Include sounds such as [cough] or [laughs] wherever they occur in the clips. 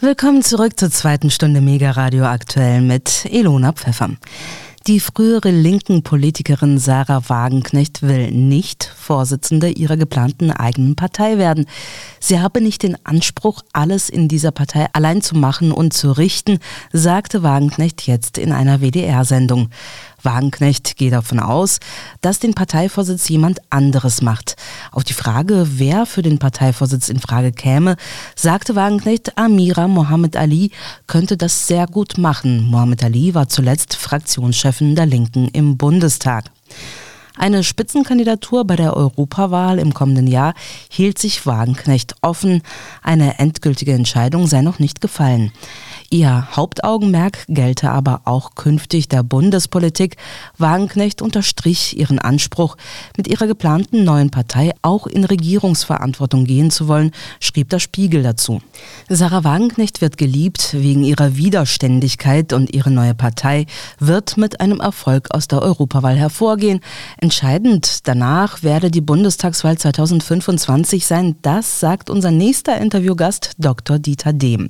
Willkommen zurück zur zweiten Stunde Mega Radio aktuell mit Elona Pfeffer. Die frühere linken Politikerin Sarah Wagenknecht will nicht Vorsitzende ihrer geplanten eigenen Partei werden. Sie habe nicht den Anspruch, alles in dieser Partei allein zu machen und zu richten, sagte Wagenknecht jetzt in einer WDR-Sendung. Wagenknecht geht davon aus, dass den Parteivorsitz jemand anderes macht. Auf die Frage, wer für den Parteivorsitz in Frage käme, sagte Wagenknecht, Amira Mohammed Ali könnte das sehr gut machen. Mohammed Ali war zuletzt Fraktionschefin der Linken im Bundestag. Eine Spitzenkandidatur bei der Europawahl im kommenden Jahr hielt sich Wagenknecht offen. Eine endgültige Entscheidung sei noch nicht gefallen. Ihr Hauptaugenmerk gelte aber auch künftig der Bundespolitik. Wagenknecht unterstrich ihren Anspruch, mit ihrer geplanten neuen Partei auch in Regierungsverantwortung gehen zu wollen, schrieb der Spiegel dazu. Sarah Wagenknecht wird geliebt wegen ihrer Widerständigkeit und ihre neue Partei wird mit einem Erfolg aus der Europawahl hervorgehen. Entscheidend danach werde die Bundestagswahl 2025 sein. Das sagt unser nächster Interviewgast Dr. Dieter Dehm.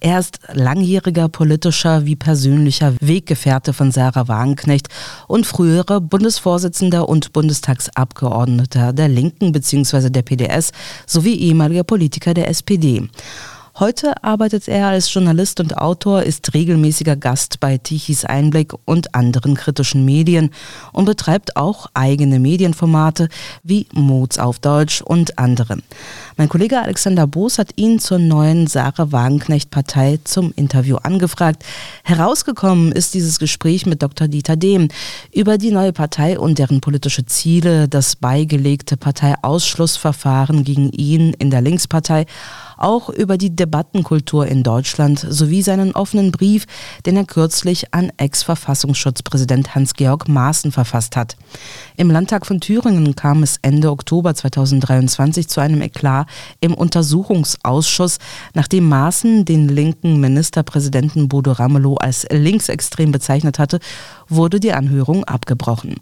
Er ist langjähriger politischer wie persönlicher Weggefährte von Sarah Wagenknecht und früherer Bundesvorsitzender und Bundestagsabgeordneter der Linken bzw. der PDS sowie ehemaliger Politiker der SPD. Heute arbeitet er als Journalist und Autor, ist regelmäßiger Gast bei Tichys Einblick und anderen kritischen Medien und betreibt auch eigene Medienformate wie Moods auf Deutsch und andere. Mein Kollege Alexander Boos hat ihn zur neuen Sarah Wagenknecht Partei zum Interview angefragt. Herausgekommen ist dieses Gespräch mit Dr. Dieter Dehm über die neue Partei und deren politische Ziele, das beigelegte Parteiausschlussverfahren gegen ihn in der Linkspartei auch über die Debattenkultur in Deutschland sowie seinen offenen Brief, den er kürzlich an Ex-Verfassungsschutzpräsident Hans-Georg Maaßen verfasst hat. Im Landtag von Thüringen kam es Ende Oktober 2023 zu einem Eklat im Untersuchungsausschuss, nachdem Maaßen den linken Ministerpräsidenten Bodo Ramelow als linksextrem bezeichnet hatte, wurde die Anhörung abgebrochen.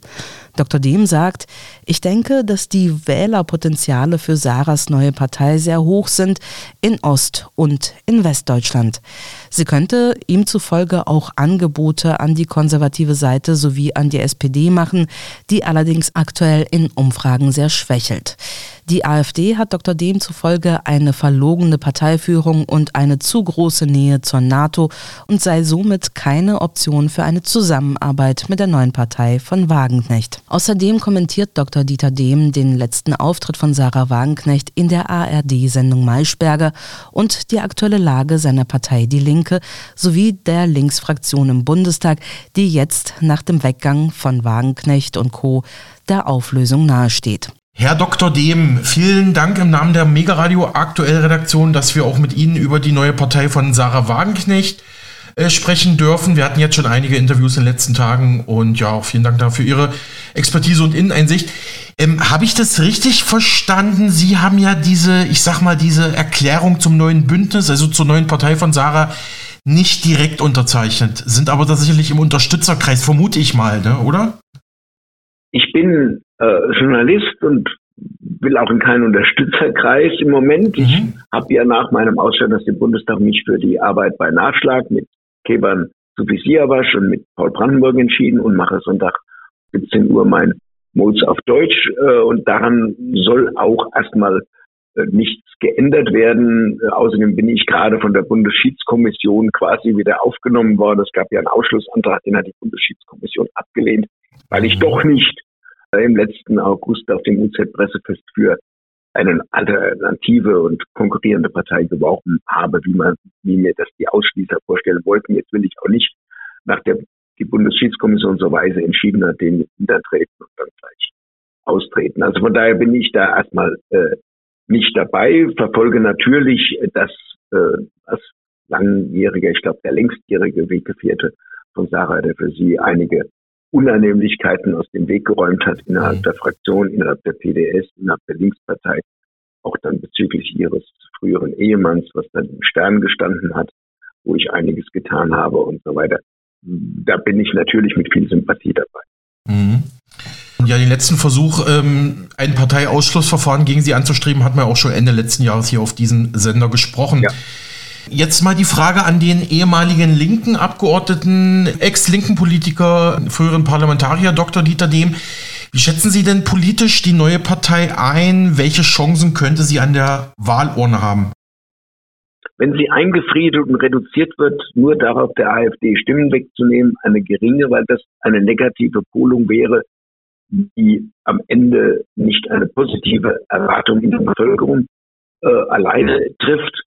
Dr. Dehm sagt, ich denke, dass die Wählerpotenziale für Sarahs neue Partei sehr hoch sind in Ost- und in Westdeutschland. Sie könnte ihm zufolge auch Angebote an die konservative Seite sowie an die SPD machen, die allerdings aktuell in Umfragen sehr schwächelt. Die AfD hat Dr. Dehm zufolge eine verlogene Parteiführung und eine zu große Nähe zur NATO und sei somit keine Option für eine Zusammenarbeit mit der neuen Partei von Wagenknecht. Außerdem kommentiert Dr. Dieter Dehm den letzten Auftritt von Sarah Wagenknecht in der ARD-Sendung Maischberger und die aktuelle Lage seiner Partei Die Linke sowie der Linksfraktion im Bundestag, die jetzt nach dem Weggang von Wagenknecht und Co. der Auflösung nahesteht. Herr Dr. Dehm, vielen Dank im Namen der Mega Radio Aktuell Redaktion, dass wir auch mit Ihnen über die neue Partei von Sarah Wagenknecht äh, sprechen dürfen. Wir hatten jetzt schon einige Interviews in den letzten Tagen und ja, auch vielen Dank dafür Ihre Expertise und Inneneinsicht. Ähm, Habe ich das richtig verstanden? Sie haben ja diese, ich sag mal, diese Erklärung zum neuen Bündnis, also zur neuen Partei von Sarah, nicht direkt unterzeichnet, sind aber tatsächlich im Unterstützerkreis, vermute ich mal, ne, oder? Ich bin äh, Journalist und will auch in keinen Unterstützerkreis im Moment. Mhm. Ich habe ja nach meinem Ausscheiden aus dem Bundestag mich für die Arbeit bei Nachschlag mit Kebern Sufisiawasch und mit Paul Brandenburg entschieden und mache Sonntag 17 Uhr mein Modes auf Deutsch äh, und daran soll auch erstmal äh, nichts geändert werden. Äh, außerdem bin ich gerade von der Bundesschiedskommission quasi wieder aufgenommen worden. Es gab ja einen Ausschlussantrag, den hat die Bundesschiedskommission abgelehnt, weil ich doch nicht im letzten August auf dem UZ-Pressefest für eine alternative und konkurrierende Partei geworben habe, wie man, wie mir das die Ausschließer vorstellen wollten. Jetzt will ich auch nicht nach der die Bundesschiedskommission so weise entschieden hat, den hintertreten und dann gleich austreten. Also von daher bin ich da erstmal äh, nicht dabei, verfolge natürlich das äh, als langjähriger, ich glaube der längstjährige Weggefährte von Sarah, der für sie einige Unannehmlichkeiten aus dem Weg geräumt hat innerhalb mhm. der Fraktion, innerhalb der PDS, innerhalb der Linkspartei, auch dann bezüglich ihres früheren Ehemanns, was dann im Stern gestanden hat, wo ich einiges getan habe und so weiter. Da bin ich natürlich mit viel Sympathie dabei. Mhm. Ja, den letzten Versuch, ähm, ein Parteiausschlussverfahren gegen sie anzustreben, hat man auch schon Ende letzten Jahres hier auf diesem Sender gesprochen. Ja. Jetzt mal die Frage an den ehemaligen linken Abgeordneten, Ex-linken Politiker, früheren Parlamentarier Dr. Dieter Dehm. Wie schätzen Sie denn politisch die neue Partei ein? Welche Chancen könnte sie an der Wahlurne haben? Wenn sie eingefriedet und reduziert wird, nur darauf der AfD Stimmen wegzunehmen, eine geringe, weil das eine negative Polung wäre, die am Ende nicht eine positive Erwartung in der Bevölkerung äh, alleine trifft.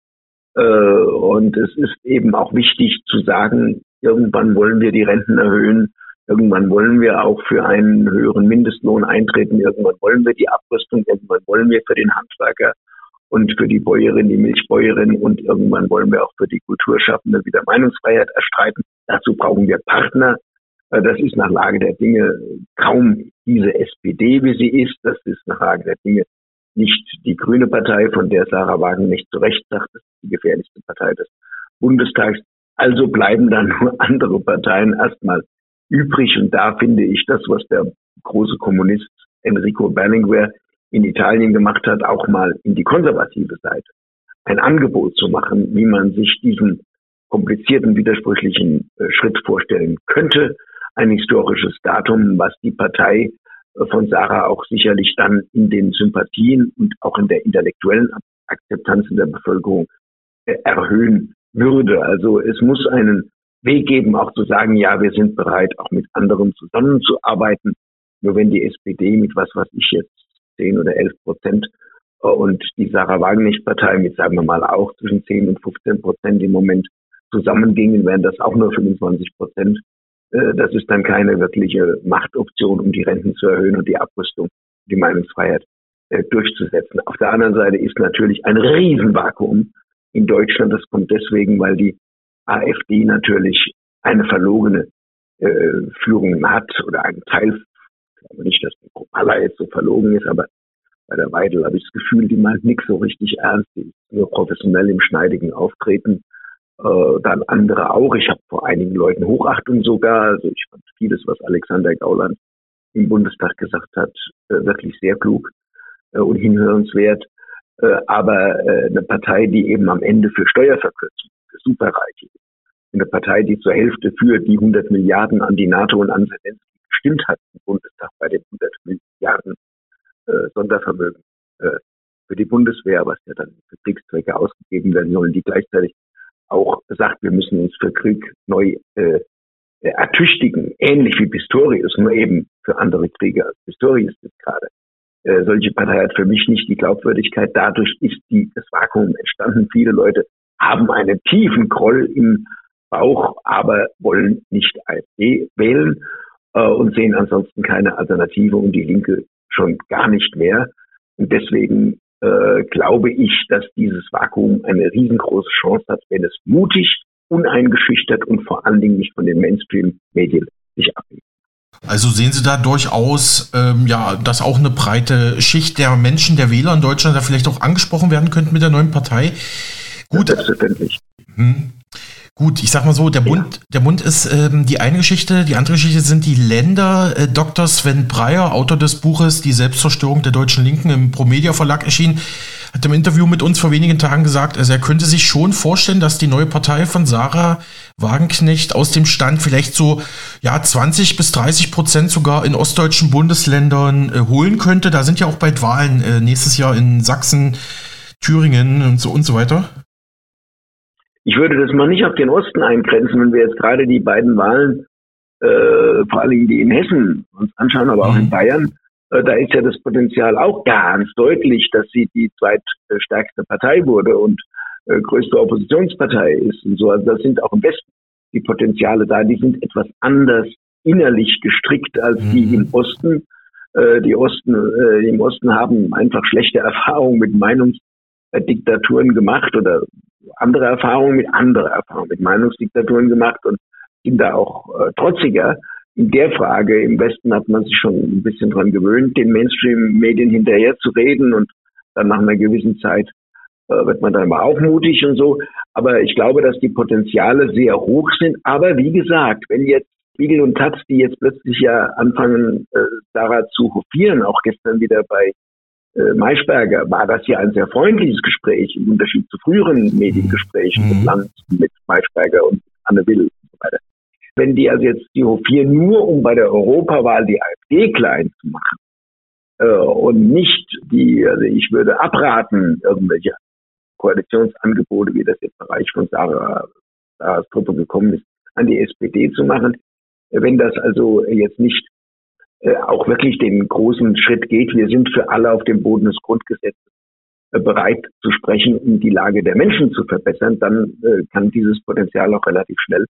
Äh, und es ist eben auch wichtig zu sagen, irgendwann wollen wir die Renten erhöhen, Irgendwann wollen wir auch für einen höheren Mindestlohn eintreten. Irgendwann wollen wir die Abrüstung. Irgendwann wollen wir für den Handwerker und für die Bäuerin, die Milchbäuerin und irgendwann wollen wir auch für die Kulturschaffende wieder Meinungsfreiheit erstreiten. Dazu brauchen wir Partner. Äh, das ist nach Lage der Dinge kaum diese SPD, wie sie ist. Das ist nach Lage der Dinge nicht die Grüne Partei, von der Sarah Wagen nicht zu Recht sagt, das ist die gefährlichste Partei des Bundestags. Also bleiben dann nur [laughs] andere Parteien erstmal übrig. Und da finde ich das, was der große Kommunist Enrico Berlinguer in Italien gemacht hat, auch mal in die konservative Seite ein Angebot zu machen, wie man sich diesen komplizierten, widersprüchlichen äh, Schritt vorstellen könnte. Ein historisches Datum, was die Partei von Sarah auch sicherlich dann in den Sympathien und auch in der intellektuellen Akzeptanz in der Bevölkerung äh, erhöhen würde. Also es muss einen Weg geben, auch zu sagen, ja, wir sind bereit, auch mit anderen zusammenzuarbeiten. Nur wenn die SPD mit was, was ich jetzt 10 oder 11 Prozent äh, und die Sarah Wagenknecht-Partei mit, sagen wir mal, auch zwischen 10 und 15 Prozent im Moment zusammengingen, wären das auch nur 25 Prozent. Äh, das ist dann keine wirkliche Machtoption, um die Renten zu erhöhen und die Abrüstung, die Meinungsfreiheit äh, durchzusetzen. Auf der anderen Seite ist natürlich ein Riesenvakuum in Deutschland. Das kommt deswegen, weil die AfD natürlich eine verlogene äh, Führung hat oder einen Teil, ich glaube nicht, dass die Kropala jetzt so verlogen ist, aber bei der Weidel habe ich das Gefühl, die meint nichts so richtig ernst, die ist nur professionell im schneidigen Auftreten. Äh, dann andere auch. Ich habe vor einigen Leuten Hochachtung sogar. Also ich fand vieles, was Alexander Gauland im Bundestag gesagt hat, äh, wirklich sehr klug äh, und hinhörenswert. Äh, aber äh, eine Partei, die eben am Ende für Steuerverkürzung Superreiche. Eine Partei, die zur Hälfte für die 100 Milliarden an die NATO und an Zelensky gestimmt hat im Bundestag bei den 100 Milliarden äh, Sondervermögen äh, für die Bundeswehr, was ja dann für Kriegszwecke ausgegeben werden sollen, die gleichzeitig auch sagt, wir müssen uns für Krieg neu äh, äh ertüchtigen, ähnlich wie Pistorius, nur eben für andere Kriege als Pistorius ist gerade. Äh, solche Partei hat für mich nicht die Glaubwürdigkeit. Dadurch ist die, das Vakuum entstanden. Viele Leute haben einen tiefen Groll im Bauch, aber wollen nicht AfD wählen äh, und sehen ansonsten keine Alternative und die Linke schon gar nicht mehr. Und deswegen äh, glaube ich, dass dieses Vakuum eine riesengroße Chance hat, wenn es mutig, uneingeschüchtert und vor allen Dingen nicht von den Mainstream-Medien sich abhebt. Also sehen Sie da durchaus, ähm, ja, dass auch eine breite Schicht der Menschen, der Wähler in Deutschland da vielleicht auch angesprochen werden könnte mit der neuen Partei. Gut. Selbstverständlich. Hm. Gut, ich sag mal so, der Bund, der Bund ist ähm, die eine Geschichte, die andere Geschichte sind die Länder. Äh, Dr. Sven Breyer, Autor des Buches Die Selbstzerstörung der deutschen Linken im Promedia Verlag erschienen, hat im Interview mit uns vor wenigen Tagen gesagt, also er könnte sich schon vorstellen, dass die neue Partei von Sarah Wagenknecht aus dem Stand vielleicht so ja 20 bis 30 Prozent sogar in ostdeutschen Bundesländern äh, holen könnte. Da sind ja auch bald Wahlen äh, nächstes Jahr in Sachsen, Thüringen und so und so weiter. Ich würde das mal nicht auf den Osten eingrenzen, wenn wir jetzt gerade die beiden Wahlen, äh, vor allem die in Hessen uns anschauen, aber auch in mhm. Bayern, äh, da ist ja das Potenzial auch ganz deutlich, dass sie die zweitstärkste Partei wurde und äh, größte Oppositionspartei ist und so. Also das sind auch im Westen die Potenziale da, die sind etwas anders innerlich gestrickt als mhm. die im Osten. Äh, die Osten, äh, im Osten haben einfach schlechte [laughs] Erfahrungen mit Meinungsdiktaturen gemacht oder andere Erfahrungen mit anderer Erfahrung, mit Meinungsdiktaturen gemacht und sind da auch äh, trotziger. In der Frage im Westen hat man sich schon ein bisschen dran gewöhnt, den Mainstream-Medien hinterher zu reden und dann nach einer gewissen Zeit äh, wird man dann mal auch mutig und so. Aber ich glaube, dass die Potenziale sehr hoch sind. Aber wie gesagt, wenn jetzt Spiegel und Taz, die jetzt plötzlich ja anfangen, äh, Sarah zu hofieren, auch gestern wieder bei äh, Maischberger war das ja ein sehr freundliches Gespräch im Unterschied zu früheren Mediengesprächen mhm. mit Land, mit Maischberger und Anne Will und so weiter. Wenn die also jetzt die Hofier nur um bei der Europawahl die AfD klein zu machen äh, und nicht die, also ich würde abraten, irgendwelche Koalitionsangebote, wie das jetzt im Bereich von Sarah, Sarahs Truppe gekommen ist, an die SPD zu machen. Wenn das also jetzt nicht auch wirklich den großen Schritt geht, wir sind für alle auf dem Boden des Grundgesetzes äh, bereit zu sprechen, um die Lage der Menschen zu verbessern, dann äh, kann dieses Potenzial auch relativ schnell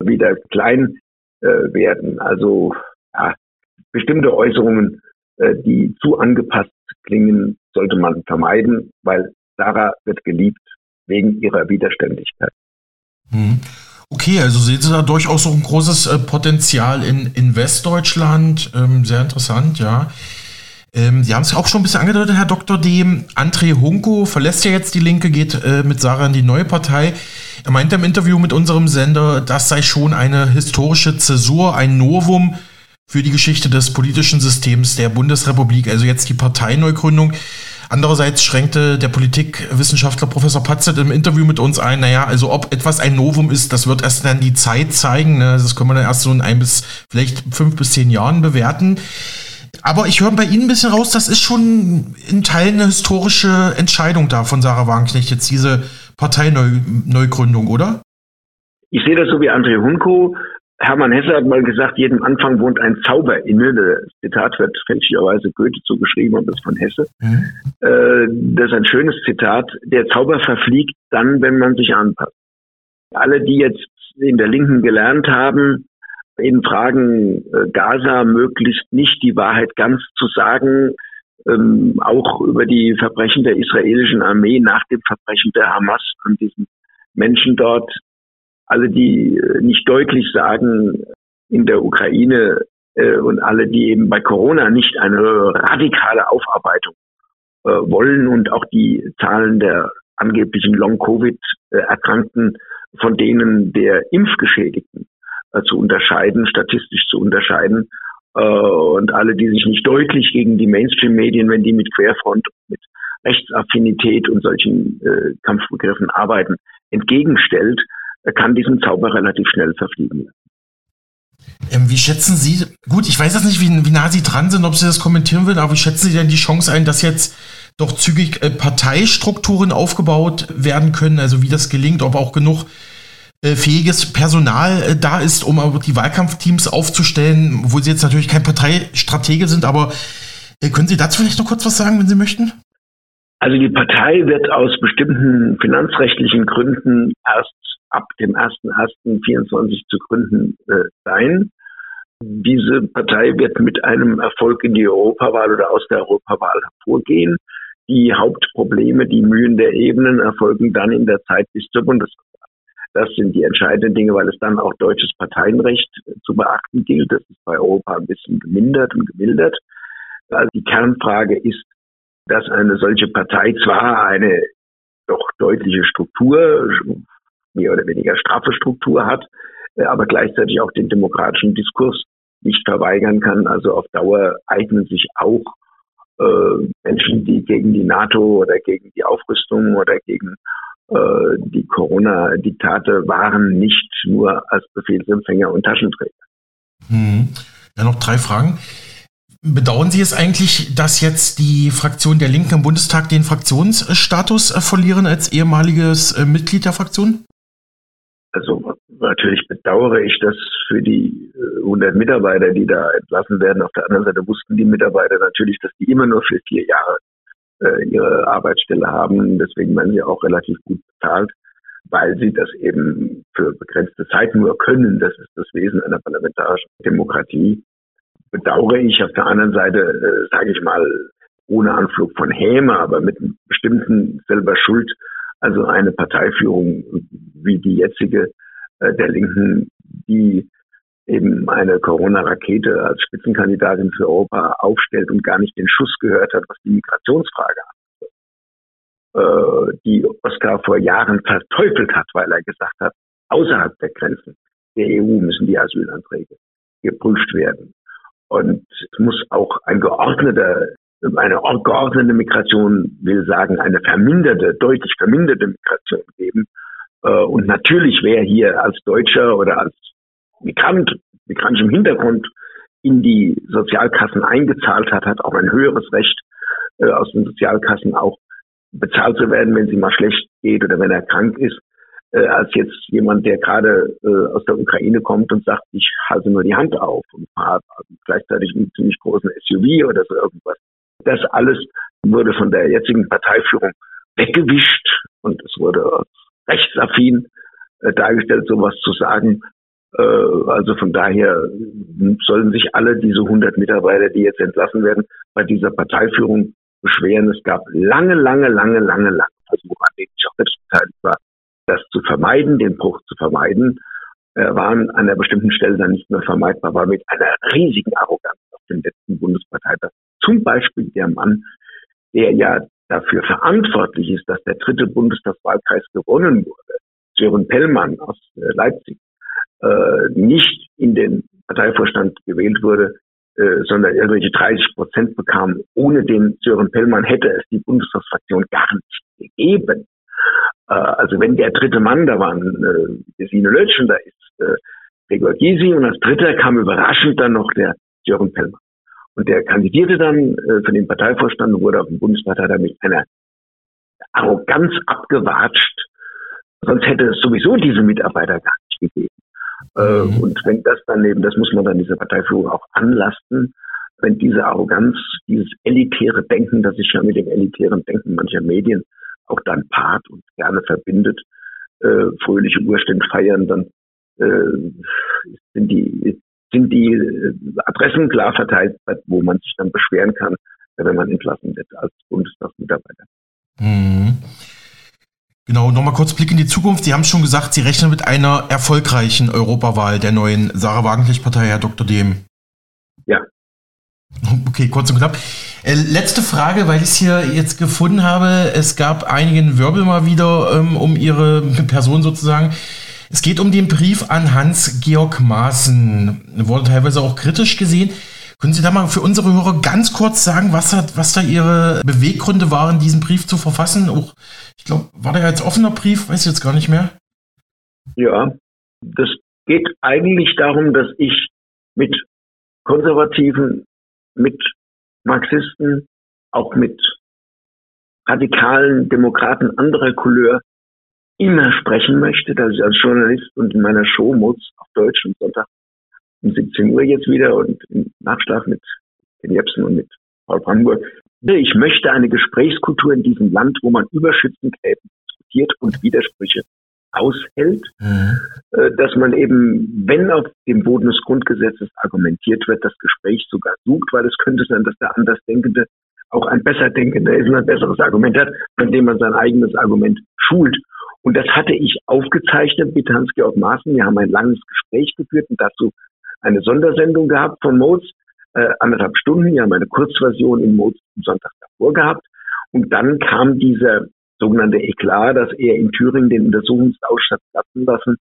wieder klein äh, werden. Also ja, bestimmte Äußerungen, äh, die zu angepasst klingen, sollte man vermeiden, weil Sarah wird geliebt wegen ihrer Widerständigkeit. Hm. Okay, also sehen Sie da durchaus auch ein großes äh, Potenzial in, in Westdeutschland. Ähm, sehr interessant, ja. Ähm, Sie haben es auch schon ein bisschen angedeutet, Herr Dr. D. André Hunko verlässt ja jetzt die Linke, geht äh, mit Sarah in die neue Partei. Er meinte im Interview mit unserem Sender, das sei schon eine historische Zäsur, ein Novum für die Geschichte des politischen Systems der Bundesrepublik, also jetzt die Parteineugründung. Andererseits schränkte der Politikwissenschaftler Professor Patzet im Interview mit uns ein, naja, also ob etwas ein Novum ist, das wird erst dann die Zeit zeigen. Ne? Das können wir dann erst so in ein bis vielleicht fünf bis zehn Jahren bewerten. Aber ich höre bei Ihnen ein bisschen raus, das ist schon in Teilen eine historische Entscheidung da von Sarah Wagenknecht, jetzt diese Parteineugründung, oder? Ich sehe das so wie André Hunko. Hermann Hesse hat mal gesagt, jedem Anfang wohnt ein Zauber inne. Das Zitat wird fälschlicherweise Goethe zugeschrieben und das von Hesse. Mhm. Äh, das ist ein schönes Zitat. Der Zauber verfliegt dann, wenn man sich anpasst. Alle, die jetzt in der Linken gelernt haben, in Fragen äh, Gaza möglichst nicht die Wahrheit ganz zu sagen, ähm, auch über die Verbrechen der israelischen Armee nach dem Verbrechen der Hamas an diesen Menschen dort alle, die äh, nicht deutlich sagen, in der Ukraine äh, und alle, die eben bei Corona nicht eine radikale Aufarbeitung äh, wollen und auch die Zahlen der angeblichen Long-Covid-Erkrankten von denen der Impfgeschädigten äh, zu unterscheiden, statistisch zu unterscheiden. Äh, und alle, die sich nicht deutlich gegen die Mainstream-Medien, wenn die mit Querfront, mit Rechtsaffinität und solchen äh, Kampfbegriffen arbeiten, entgegenstellt, kann diesen Zauber relativ schnell verfliegen Ähm, wie schätzen Sie, gut, ich weiß jetzt nicht, wie, wie nah Sie dran sind, ob Sie das kommentieren würden, aber wie schätzen Sie denn die Chance ein, dass jetzt doch zügig äh, Parteistrukturen aufgebaut werden können, also wie das gelingt, ob auch genug äh, fähiges Personal äh, da ist, um die Wahlkampfteams aufzustellen, wo Sie jetzt natürlich kein Parteistratege sind, aber äh, können Sie dazu vielleicht noch kurz was sagen, wenn Sie möchten? Also die Partei wird aus bestimmten finanzrechtlichen Gründen erst ab dem 1.1.24 zu gründen äh, sein. Diese Partei wird mit einem Erfolg in die Europawahl oder aus der Europawahl hervorgehen. Die Hauptprobleme, die Mühen der Ebenen erfolgen dann in der Zeit bis zur Bundeswahl. Das sind die entscheidenden Dinge, weil es dann auch deutsches Parteienrecht zu beachten gilt. Das ist bei Europa ein bisschen gemindert und gemildert. Also die Kernfrage ist, dass eine solche Partei zwar eine doch deutliche Struktur, mehr oder weniger straffe Struktur hat, äh, aber gleichzeitig auch den demokratischen Diskurs nicht verweigern kann. Also auf Dauer eignen sich auch äh, Menschen, die gegen die NATO oder gegen die Aufrüstung oder gegen äh, die Corona-Diktate waren, nicht nur als Befehlsempfänger und Taschenträger. Hm. Ja, noch drei Fragen. Bedauern Sie es eigentlich, dass jetzt die Fraktion der Linken im Bundestag den Fraktionsstatus verlieren als ehemaliges Mitglied der Fraktion? Also natürlich bedauere ich das für die 100 äh, Mitarbeiter, die da entlassen werden. Auf der anderen Seite wussten die Mitarbeiter natürlich, dass die immer nur für vier Jahre äh, ihre Arbeitsstelle haben. Deswegen werden sie auch relativ gut bezahlt, weil sie das eben für begrenzte Zeit nur können. Das ist das Wesen einer parlamentarischen Demokratie. Bedauere ich auf der anderen Seite, äh, sage ich mal, ohne Anflug von Häme, aber mit einem bestimmten selber Schuld also eine Parteiführung wie die jetzige äh, der Linken, die eben eine Corona-Rakete als Spitzenkandidatin für Europa aufstellt und gar nicht den Schuss gehört hat, was die Migrationsfrage angeht. Äh, die Oskar vor Jahren verteufelt hat, weil er gesagt hat, außerhalb der Grenzen der EU müssen die Asylanträge geprüft werden. Und es muss auch ein geordneter eine geordnete Migration will sagen, eine verminderte, deutlich verminderte Migration geben. Äh, und natürlich, wer hier als Deutscher oder als Migrant, migrantischem Hintergrund in die Sozialkassen eingezahlt hat, hat auch ein höheres Recht, äh, aus den Sozialkassen auch bezahlt zu werden, wenn sie mal schlecht geht oder wenn er krank ist, äh, als jetzt jemand, der gerade aus der Ukraine kommt und sagt, ich halte nur die Hand auf und fahre gleichzeitig einen ziemlich großen SUV oder so irgendwas. Das alles wurde von der jetzigen Parteiführung weggewischt und es wurde rechtsaffin äh, dargestellt, sowas zu sagen. Äh, also von daher sollen sich alle diese 100 Mitarbeiter, die jetzt entlassen werden, bei dieser Parteiführung beschweren. Es gab lange, lange, lange, lange, lange Versuche, an denen ich auch selbst beteiligt war, das zu vermeiden, den Bruch zu vermeiden, äh, waren an einer bestimmten Stelle dann nicht mehr vermeidbar, weil mit einer riesigen Arroganz auf dem letzten Bundesparteitag zum Beispiel der Mann, der ja dafür verantwortlich ist, dass der dritte Bundestagswahlkreis gewonnen wurde, Sören Pellmann aus äh, Leipzig, äh, nicht in den Parteivorstand gewählt wurde, äh, sondern irgendwelche 30 Prozent bekam. Ohne den Sören Pellmann hätte es die Bundestagsfraktion gar nicht gegeben. Äh, also wenn der dritte Mann, da waren äh, Gesine Lötsch und da ist äh, Gregor Gysi und als dritter kam überraschend dann noch der Sören Pellmann. Und der kandidierte dann äh, für den Parteivorstand und wurde auf dem Bundesparteitag mit einer Arroganz abgewatscht. Sonst hätte es sowieso diese Mitarbeiter gar nicht gegeben. Äh, mhm. Und wenn das dann eben, das muss man dann dieser Parteiführung auch anlasten, wenn diese Arroganz, dieses elitäre Denken, das sich ja mit dem elitären Denken mancher Medien auch dann paart und gerne verbindet, äh, fröhliche Urstände feiern, dann äh, sind die sind die äh, Adressen klar verteilt, wo man sich dann beschweren kann, wenn man entlassen wird als Bundestagsmitarbeiter. Mhm. Genau, nochmal kurz Blick in die Zukunft. Sie haben schon gesagt, Sie rechnen mit einer erfolgreichen Europawahl der neuen Sarah Wagenknecht-Partei, Herr Dr. Dehm. Ja. [laughs] Okay, kurz und knapp. Äh, letzte Frage, weil ich es hier jetzt gefunden habe. Es gab einigen Wirbel mal wieder ähm, um Ihre Person sozusagen. Es geht um den Brief an Hans-Georg Maaßen. Wurde teilweise auch kritisch gesehen. Können Sie da mal für unsere Hörer ganz kurz sagen, was, hat, was da Ihre Beweggründe waren, diesen Brief zu verfassen? Auch, ich glaube, war der als offener Brief? Weiß ich jetzt gar nicht mehr. Ja, das geht eigentlich darum, dass ich mit Konservativen, mit Marxisten, auch mit radikalen Demokraten anderer Couleur immer sprechen möchte, dass ich als Journalist und in meiner Show Mods auf Deutsch und Sonntag um 17 Uhr jetzt wieder und im Nachschlaf mit Ken Jebsen und mit Paul Brandenburg. Ich möchte eine Gesprächskultur in diesem Land, wo man über Schützengräben diskutiert und Widersprüche aushält, mhm. Äh, dass man eben, wenn auf dem Boden des Grundgesetzes argumentiert wird, das Gespräch sogar sucht, weil es könnte sein, dass der Andersdenkende auch ein Besserdenkender ist und ein besseres Argument hat, von dem man sein eigenes Argument schult. Und das hatte ich aufgezeichnet mit Hans-Georg Maaßen. Wir haben ein langes Gespräch geführt und dazu eine Sondersendung gehabt von Moz, äh, anderthalb Stunden. Wir haben eine Kurzversion in Moz am Sonntag davor gehabt. Und dann kam dieser sogenannte Eklat, dass er in Thüringen den Untersuchungsausschuss platzen lassen,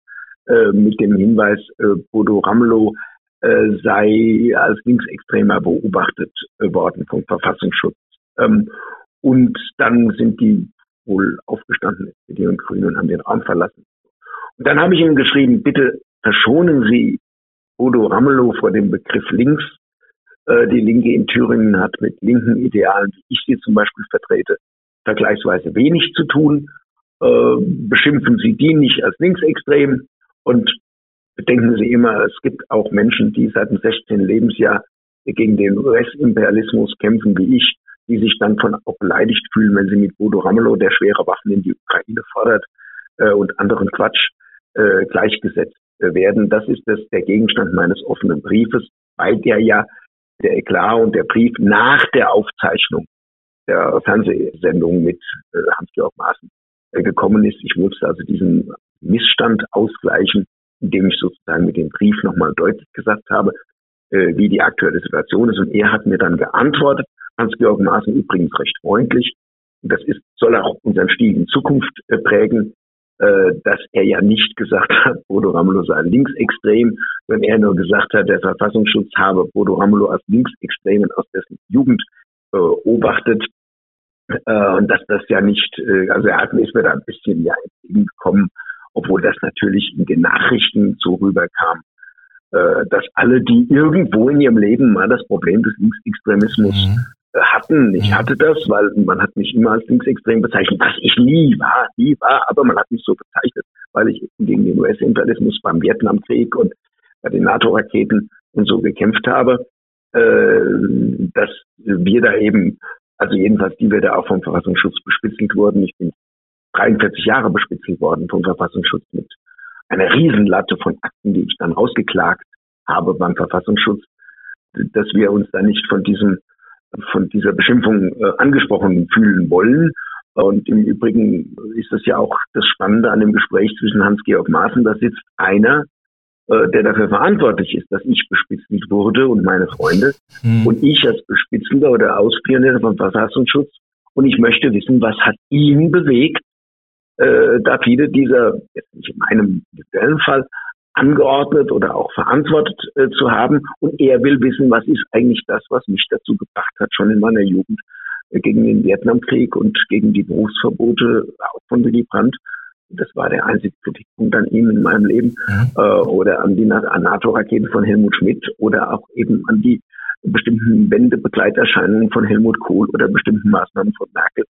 äh, mit dem Hinweis, äh, Bodo Ramelow äh, sei als Linksextremer beobachtet worden vom Verfassungsschutz. Ähm, und dann sind die wohl aufgestanden, SPD und Grüne, und haben den Raum verlassen. Und dann habe ich ihm geschrieben, bitte verschonen Sie Bodo Ramelow vor dem Begriff links. Äh, die Linke in Thüringen hat mit linken Idealen, wie ich sie zum Beispiel vertrete, vergleichsweise wenig zu tun. Äh, beschimpfen Sie die nicht als linksextrem und bedenken Sie immer, es gibt auch Menschen, die seit dem 16. Lebensjahr gegen den US-Imperialismus kämpfen, wie ich, die sich dann von auch beleidigt fühlen, wenn sie mit Bodo Ramelow, der schwere Waffen in die Ukraine fordert, äh, und anderen Quatsch äh, gleichgesetzt werden. Das ist das, der Gegenstand meines offenen Briefes, bei der ja der Eklat und der Brief nach der Aufzeichnung der Fernsehsendung mit äh, Hans-Georg Maaßen äh, gekommen ist. Ich musste also diesen Missstand ausgleichen, indem ich sozusagen mit dem Brief nochmal deutlich gesagt habe, äh, wie die aktuelle Situation ist. Und er hat mir dann geantwortet, Hans-Georg Maaßen übrigens recht freundlich. Und das ist, soll auch unseren Stil in Zukunft äh, prägen äh, dass er ja nicht gesagt [laughs] hat, Bodo Ramelow sei linksextrem, wenn er nur gesagt hat, der Verfassungsschutz habe Bodo Ramelow als Linksextremen aus dessen Jugend beobachtet äh, und dass das ja nicht, also er hat ist mir da ein bisschen ja entgegengekommen, obwohl das natürlich in den Nachrichten so rüberkam, dass alle, die irgendwo in ihrem Leben mal das Problem des Linksextremismus mhm. Hatten. Ich mhm. hatte das, weil man hat mich immer als linksextrem bezeichnet, was ich nie war, nie war, aber man hat mich so bezeichnet, weil ich gegen den US-Imperialismus beim Vietnamkrieg und bei den NATO-Raketen und so gekämpft habe, äh, dass wir da eben, also jedenfalls die wir da auch vom Verfassungsschutz bespitzelt wurden. Ich bin 43 Jahre bespitzelt worden vom Verfassungsschutz mit einer Riesenlatte von Akten, die ich dann ausgeklagt habe beim Verfassungsschutz, dass wir uns da nicht von diesem von dieser Beschimpfung äh, angesprochen fühlen wollen. Und im Übrigen ist das ja auch das Spannende an dem Gespräch zwischen Hans-Georg Maaßen. Da sitzt einer, äh, der dafür verantwortlich ist, dass ich bespitzelt wurde und meine Freunde. Mhm. Und ich als Bespitzelnder oder Auspionier vom Verfassungsschutz. Und ich möchte wissen, was hat ihn bewegt, äh, da viele dieser, jetzt nicht in meinem speziellen Fall, angeordnet oder auch verantwortet äh, zu haben. Und er will wissen, was ist eigentlich das, was mich dazu gebracht hat, schon in meiner Jugend äh, gegen den Vietnamkrieg und gegen die Berufsverbote auch von Willy Brandt. Das war der einzige Kritikpunkt an ihm in meinem Leben. Mhm. Äh, oder an die NATO-Raketen von Helmut Schmidt oder auch eben an die bestimmten Wendebegleiterscheinungen von Helmut Kohl oder bestimmten Maßnahmen von Merkel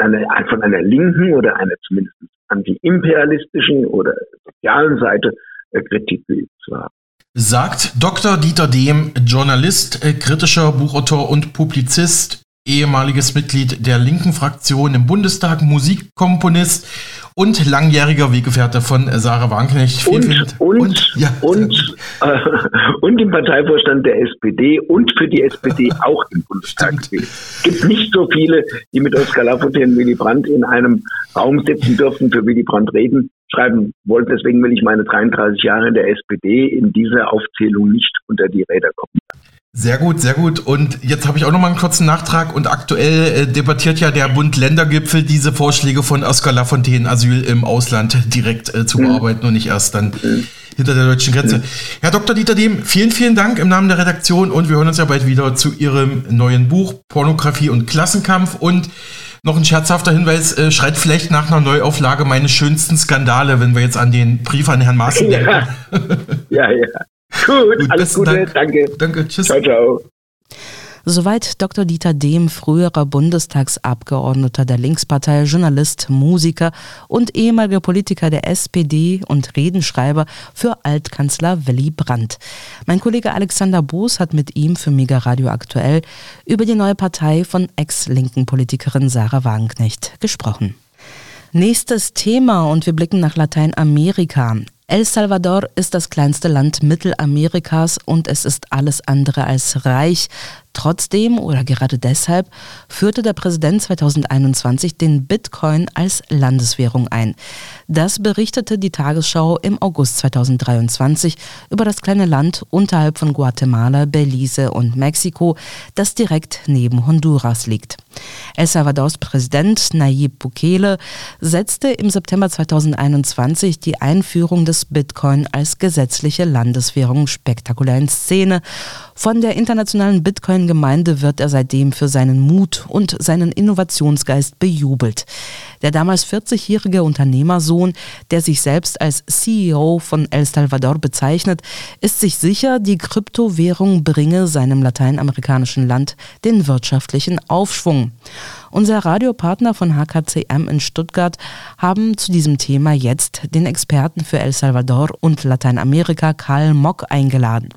eine, von einer linken oder einer zumindest antiimperialistischen oder sozialen Seite äh, Kritik geübt zu haben. Sagt Dr. Dieter Dehm, Journalist, äh, kritischer Buchautor und Publizist, ehemaliges Mitglied der linken Fraktion im Bundestag, Musikkomponist und langjähriger Weggefährte von Sarah Wagenknecht. Und, und, und, ja. und, äh, [laughs] und im Parteivorstand der SPD und für die SPD [laughs] auch im Bundestag. Es gibt nicht so viele, die mit Oskar Lafontaine und Willy Brandt in einem Raum sitzen dürften, für Willy Brandt reden, schreiben wollten. Deswegen will ich meine 33 Jahre in der SPD in dieser Aufzählung nicht unter die Räder kommen. Sehr gut, sehr gut. Und jetzt habe ich auch noch mal einen kurzen Nachtrag. Und aktuell äh, debattiert ja der Bund-Länder-Gipfel diese Vorschläge von Oskar Lafontaine, Asyl im Ausland direkt äh, zu mhm. bearbeiten und nicht erst dann mhm. hinter der deutschen Grenze. Mhm. Herr Dr. Dieter Dehm, vielen, vielen Dank im Namen der Redaktion und wir hören uns ja bald wieder zu Ihrem neuen Buch Pornografie und Klassenkampf. Und noch ein scherzhafter Hinweis, äh, schreit vielleicht nach einer Neuauflage meine schönsten Skandale, wenn wir jetzt an den Brief an Herrn Maaßen denken. [laughs] Ja, ja. ja. Gut, Gut alles Gute, Dank. danke. Danke, tschüss. Ciao, ciao. Soweit Dr. Dieter Dehm, früherer Bundestagsabgeordneter der Linkspartei, Journalist, Musiker und ehemaliger Politiker der SPD und Redenschreiber für Altkanzler Willy Brandt. Mein Kollege Alexander Boos hat mit ihm für Mega Radio aktuell über die neue Partei von ex-linken Politikerin Sarah Wagenknecht gesprochen. Nächstes Thema und wir blicken nach Lateinamerika. El Salvador ist das kleinste Land Mittelamerikas und es ist alles andere als reich. Trotzdem oder gerade deshalb führte der Präsident 2021 den Bitcoin als Landeswährung ein. Das berichtete die Tagesschau im August 2023 über das kleine Land unterhalb von Guatemala, Belize und Mexiko, das direkt neben Honduras liegt. El Salvadors Präsident Nayib Bukele setzte im September 2021 die Einführung des Bitcoin als gesetzliche Landeswährung spektakulär in Szene. Von der internationalen Bitcoin-Gemeinde wird er seitdem für seinen Mut und seinen Innovationsgeist bejubelt. Der damals 40-jährige Unternehmersohn, der sich selbst als CEO von El Salvador bezeichnet, ist sich sicher, die Kryptowährung bringe seinem lateinamerikanischen Land den wirtschaftlichen Aufschwung. Unser Radiopartner von HKCM in Stuttgart haben zu diesem Thema jetzt den Experten für El Salvador und Lateinamerika Karl Mock eingeladen.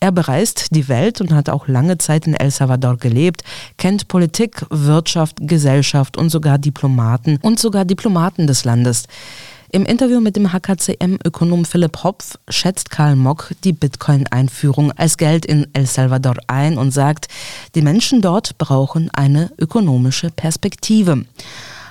Er bereist die Welt und hat auch lange Zeit in El Salvador gelebt, kennt Politik, Wirtschaft, Gesellschaft und sogar Diplomaten und sogar Diplomaten des Landes. Im Interview mit dem HKCM-Ökonom Philipp Hopf schätzt Karl Mock die Bitcoin-Einführung als Geld in El Salvador ein und sagt, die Menschen dort brauchen eine ökonomische Perspektive.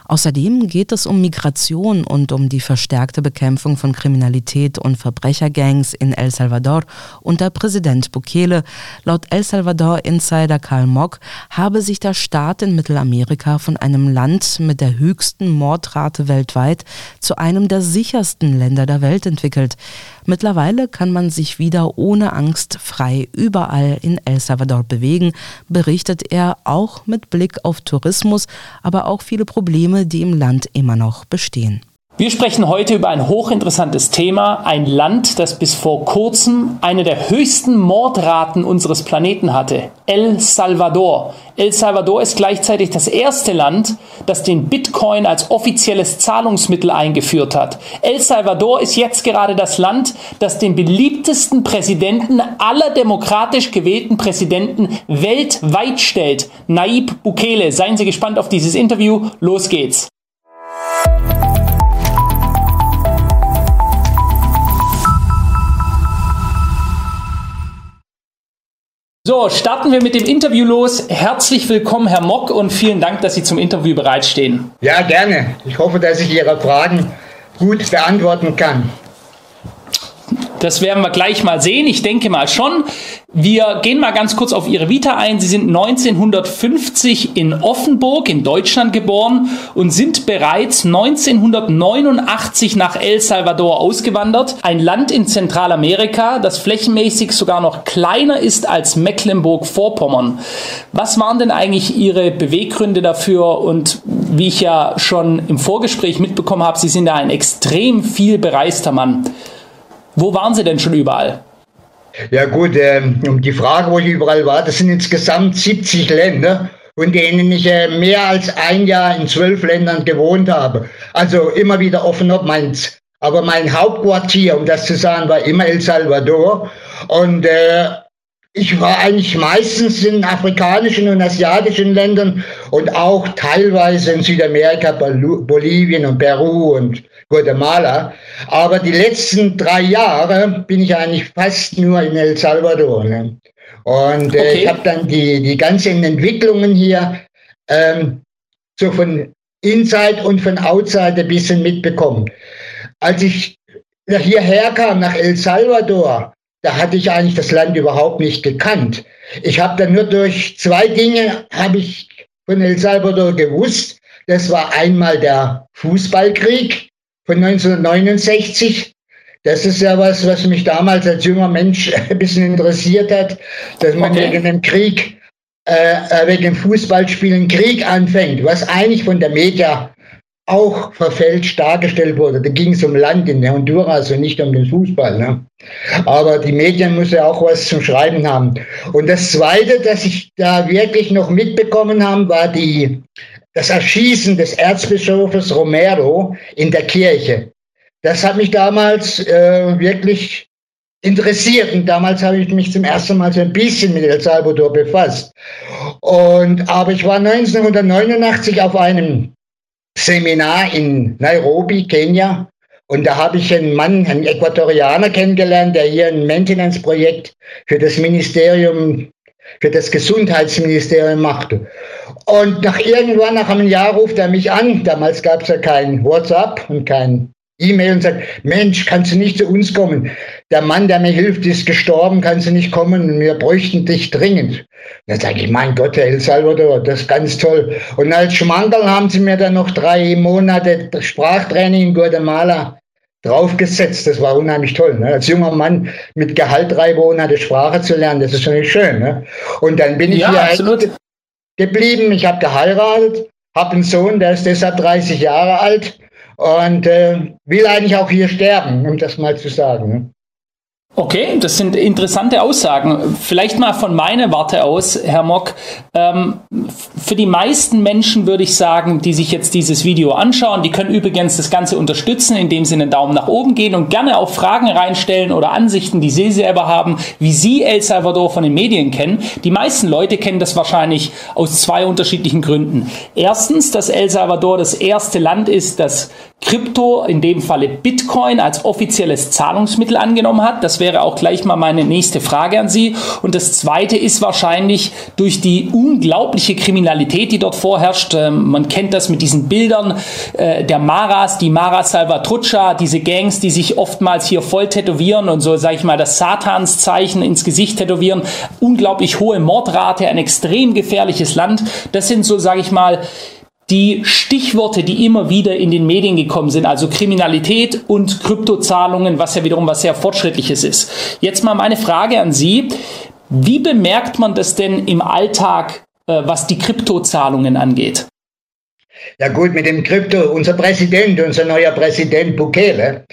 Außerdem geht es um Migration und um die verstärkte Bekämpfung von Kriminalität und Verbrechergangs in El Salvador unter Präsident Bukele. Laut El Salvador Insider Karl Mock habe sich der Staat in Mittelamerika von einem Land mit der höchsten Mordrate weltweit zu einem der sichersten Länder der Welt entwickelt. Mittlerweile kann man sich wieder ohne Angst frei überall in El Salvador bewegen, berichtet er auch mit Blick auf Tourismus, aber auch viele Probleme, die im Land immer noch bestehen. Wir sprechen heute über ein hochinteressantes Thema, ein Land, das bis vor kurzem eine der höchsten Mordraten unseres Planeten hatte, El Salvador. El Salvador ist gleichzeitig das erste Land, das den Bitcoin als offizielles Zahlungsmittel eingeführt hat. El Salvador ist jetzt gerade das Land, das den beliebtesten Präsidenten aller demokratisch gewählten Präsidenten weltweit stellt, Naib Bukele. Seien Sie gespannt auf dieses Interview. Los geht's. So, starten wir mit dem Interview los. Herzlich willkommen, Herr Mock, und vielen Dank, dass Sie zum Interview bereitstehen. Ja, gerne. Ich hoffe, dass ich Ihre Fragen gut beantworten kann. Das werden wir gleich mal sehen. Ich denke mal schon. Wir gehen mal ganz kurz auf Ihre Vita ein. Sie sind 1950 in Offenburg in Deutschland geboren und sind bereits 1989 nach El Salvador ausgewandert. Ein Land in Zentralamerika, das flächenmäßig sogar noch kleiner ist als Mecklenburg-Vorpommern. Was waren denn eigentlich Ihre Beweggründe dafür? Und wie ich ja schon im Vorgespräch mitbekommen habe, Sie sind da ein extrem viel bereister Mann. Wo waren Sie denn schon überall? Ja gut, äh, um die Frage, wo ich überall war, das sind insgesamt 70 Länder, in denen ich äh, mehr als ein Jahr in zwölf Ländern gewohnt habe. Also immer wieder offen ob meins. Aber mein Hauptquartier, um das zu sagen, war immer El Salvador. Und äh, ich war eigentlich meistens in afrikanischen und asiatischen Ländern und auch teilweise in Südamerika, Bolivien und Peru und Guatemala. Aber die letzten drei Jahre bin ich eigentlich fast nur in El Salvador. Ne? Und äh, okay. ich habe dann die, die ganzen Entwicklungen hier ähm, so von Inside und von Outside ein bisschen mitbekommen. Als ich hierher kam, nach El Salvador, da hatte ich eigentlich das Land überhaupt nicht gekannt. Ich habe dann nur durch zwei Dinge habe ich von El Salvador gewusst. Das war einmal der Fußballkrieg von 1969. Das ist ja was, was mich damals als junger Mensch [laughs] ein bisschen interessiert hat, dass man okay. wegen dem Krieg, äh, äh, wegen dem Fußballspielen Krieg anfängt, was eigentlich von der Media auch verfälscht dargestellt wurde. Da ging es um Land in der Honduras und nicht um den Fußball. Ne? Aber die Medien müssen ja auch was zum Schreiben haben. Und das Zweite, das ich da wirklich noch mitbekommen habe, war die das Erschießen des Erzbischofes Romero in der Kirche. Das hat mich damals äh, wirklich interessiert und damals habe ich mich zum ersten Mal so ein bisschen mit El Salvador befasst. Und aber ich war 1989 auf einem Seminar in Nairobi, Kenia, und da habe ich einen Mann, einen Äquatorianer kennengelernt, der hier ein Maintenance-Projekt für das Ministerium, für das Gesundheitsministerium machte. Und nach irgendwann, nach einem Jahr, ruft er mich an. Damals gab es ja kein WhatsApp und kein E-Mail und sagt, Mensch, kannst du nicht zu uns kommen? Der Mann, der mir hilft, ist gestorben, kannst du nicht kommen? Wir bräuchten dich dringend. Dann sage ich, mein Gott, Herr El Salvador, das ist ganz toll. Und als Schmankerl haben sie mir dann noch drei Monate Sprachtraining in Guatemala draufgesetzt. Das war unheimlich toll. Ne? Als junger Mann mit Gehalt drei Monate Sprache zu lernen, das ist schon nicht schön. Ne? Und dann bin ich ja, hier absolut geblieben. Ich habe geheiratet, habe einen Sohn, der ist deshalb 30 Jahre alt und äh, will eigentlich auch hier sterben, um das mal zu sagen. Okay, das sind interessante Aussagen. Vielleicht mal von meiner Warte aus, Herr Mock. Ähm, für die meisten Menschen würde ich sagen, die sich jetzt dieses Video anschauen, die können übrigens das Ganze unterstützen, indem sie einen Daumen nach oben gehen und gerne auch Fragen reinstellen oder Ansichten, die sie selber haben, wie sie El Salvador von den Medien kennen. Die meisten Leute kennen das wahrscheinlich aus zwei unterschiedlichen Gründen. Erstens, dass El Salvador das erste Land ist, das Krypto, in dem Falle Bitcoin, als offizielles Zahlungsmittel angenommen hat. Das wäre wäre auch gleich mal meine nächste Frage an Sie. Und das Zweite ist wahrscheinlich durch die unglaubliche Kriminalität, die dort vorherrscht. Ähm, man kennt das mit diesen Bildern äh, der Maras, die Mara Salvatrucha, diese Gangs, die sich oftmals hier voll tätowieren und so, sage ich mal, das Satanszeichen ins Gesicht tätowieren. Unglaublich hohe Mordrate, ein extrem gefährliches Land. Das sind so, sage ich mal, die Stichworte, die immer wieder in den Medien gekommen sind, also Kriminalität und Kryptozahlungen, was ja wiederum was sehr Fortschrittliches ist. Jetzt mal meine Frage an Sie. Wie bemerkt man das denn im Alltag, äh, was die Kryptozahlungen angeht? Ja gut, mit dem Krypto, unser Präsident, unser neuer Präsident Bukele,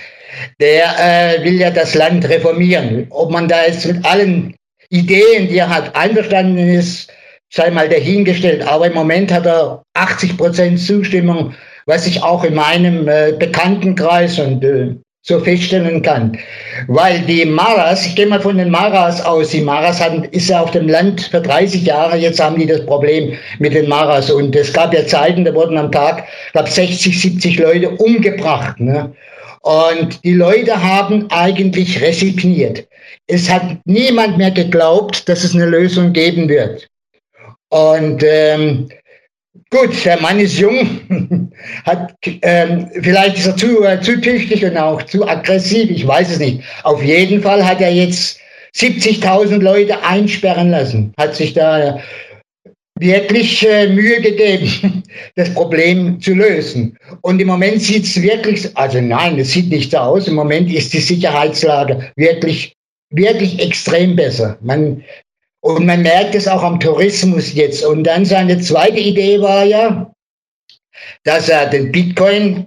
der äh, will ja das Land reformieren. Ob man da jetzt mit allen Ideen, die er hat, einverstanden ist, sei mal dahingestellt. Aber im Moment hat er 80 Prozent Zustimmung, was ich auch in meinem äh, Bekanntenkreis und äh, so feststellen kann. Weil die Maras, ich gehe mal von den Maras aus, die Maras hatten, ist ja auf dem Land für 30 Jahre, jetzt haben die das Problem mit den Maras. Und es gab ja Zeiten, da wurden am Tag, glaube 60, 70 Leute umgebracht. Ne? Und die Leute haben eigentlich resigniert. Es hat niemand mehr geglaubt, dass es eine Lösung geben wird. Und ähm, gut, der Mann ist jung, [laughs] hat ähm, vielleicht ist er zu, äh, zu tüchtig und auch zu aggressiv, ich weiß es nicht. Auf jeden Fall hat er jetzt 70.000 Leute einsperren lassen, hat sich da wirklich äh, Mühe gegeben, [laughs] das Problem zu lösen. Und im Moment sieht es wirklich, also nein, es sieht nicht so aus. Im Moment ist die Sicherheitslage wirklich, wirklich extrem besser. Man, und man merkt es auch am Tourismus jetzt. Und dann seine zweite Idee war ja, dass er den Bitcoin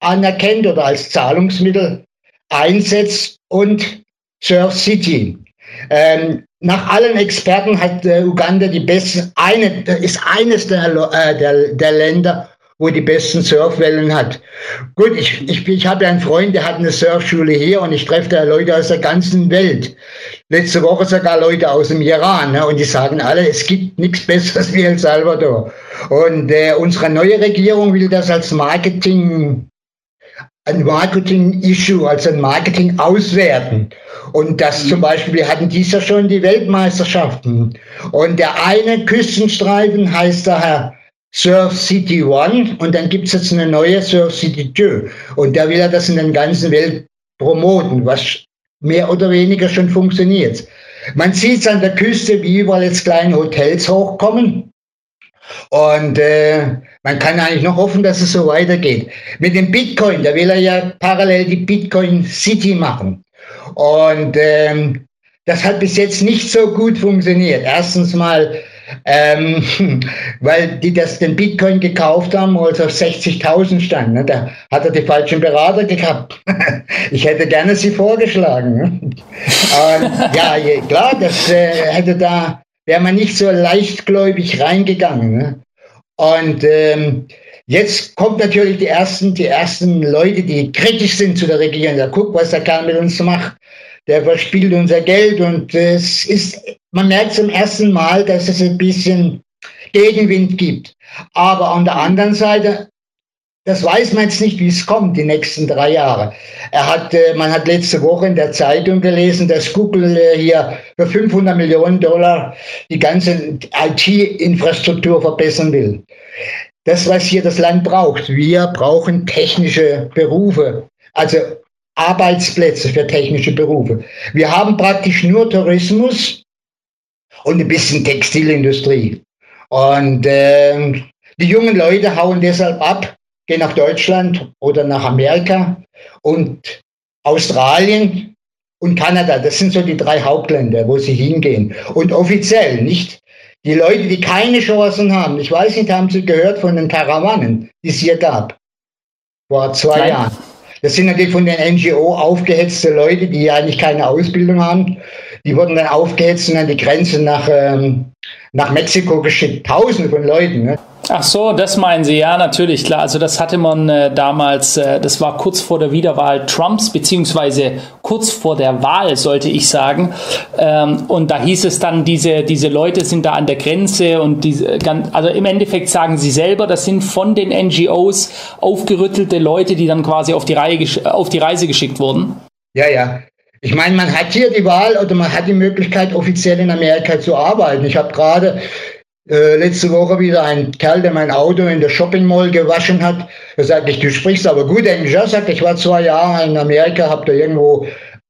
anerkennt oder als Zahlungsmittel einsetzt und Surf City. Ähm, nach allen Experten hat äh, Uganda die besten, eine, ist eines der, äh, der, der Länder, wo die besten Surfwellen hat. Gut, ich, ich, ich habe ja einen Freund, der hat eine Surfschule hier und ich treffe da Leute aus der ganzen Welt. Letzte Woche sogar Leute aus dem Iran ne, und die sagen alle, es gibt nichts Besseres wie El Salvador. Und äh, unsere neue Regierung will das als Marketing ein Marketing-Issue, also ein Marketing auswerten. Und das zum Beispiel, wir hatten dies Jahr schon die Weltmeisterschaften. Und der eine Küstenstreifen heißt daher Surf City One und dann gibt es jetzt eine neue Surf City 2. Und da will er das in der ganzen Welt promoten, was mehr oder weniger schon funktioniert. Man sieht es an der Küste, wie überall jetzt kleine Hotels hochkommen. Und äh, man kann eigentlich noch hoffen, dass es so weitergeht. Mit dem Bitcoin, da will er ja parallel die Bitcoin City machen. Und ähm, das hat bis jetzt nicht so gut funktioniert. Erstens mal, ähm, [laughs] weil die das den Bitcoin gekauft haben, als auf 60.000 stand. Ne? Da hat er die falschen Berater gehabt. [laughs] ich hätte gerne sie vorgeschlagen. Ne? [laughs] Ja, klar, das äh, hätte da wäre man nicht so leichtgläubig reingegangen. Ne? Und ähm, jetzt kommt natürlich die ersten, die ersten Leute, die kritisch sind zu der Regierung. Da guck, was der Kerl mit uns macht. Der verspielt unser Geld und es ist, man merkt zum ersten Mal, dass es ein bisschen Gegenwind gibt. Aber an der anderen Seite das weiß man jetzt nicht, wie es kommt, die nächsten drei Jahre. Er hat, äh, man hat letzte Woche in der Zeitung gelesen, dass Google äh, hier für 500 Millionen Dollar die ganze IT-Infrastruktur verbessern will. Das, was hier das Land braucht. Wir brauchen technische Berufe, also Arbeitsplätze für technische Berufe. Wir haben praktisch nur Tourismus und ein bisschen Textilindustrie. Und äh, die jungen Leute hauen deshalb ab, gehen nach Deutschland oder nach Amerika und Australien und Kanada. Das sind so die drei Hauptländer, wo sie hingehen. Und offiziell, nicht die Leute, die keine Chancen haben. Ich weiß nicht, haben Sie gehört von den Karawanen, die es hier gab? Vor zwei Nein. Jahren. Das sind natürlich von den NGO aufgehetzte Leute, die eigentlich keine Ausbildung haben. Die wurden dann aufgehetzt und an die Grenze nach, ähm, nach Mexiko geschickt. Tausende von Leuten. Ne? Ach so, das meinen Sie, ja, natürlich, klar. Also das hatte man äh, damals, äh, das war kurz vor der Wiederwahl Trumps, beziehungsweise kurz vor der Wahl, sollte ich sagen. Ähm, und da hieß es dann, diese, diese Leute sind da an der Grenze und diese, also im Endeffekt sagen sie selber, das sind von den NGOs aufgerüttelte Leute, die dann quasi auf die, Reihe, auf die Reise geschickt wurden. Ja, ja. Ich meine, man hat hier die Wahl oder man hat die Möglichkeit, offiziell in Amerika zu arbeiten. Ich habe gerade äh, letzte Woche wieder einen Kerl, der mein Auto in der Shopping Mall gewaschen hat. Er sagt, ich, du sprichst aber gut Englisch. Er sagt, ich war zwei Jahre in Amerika, habe da irgendwo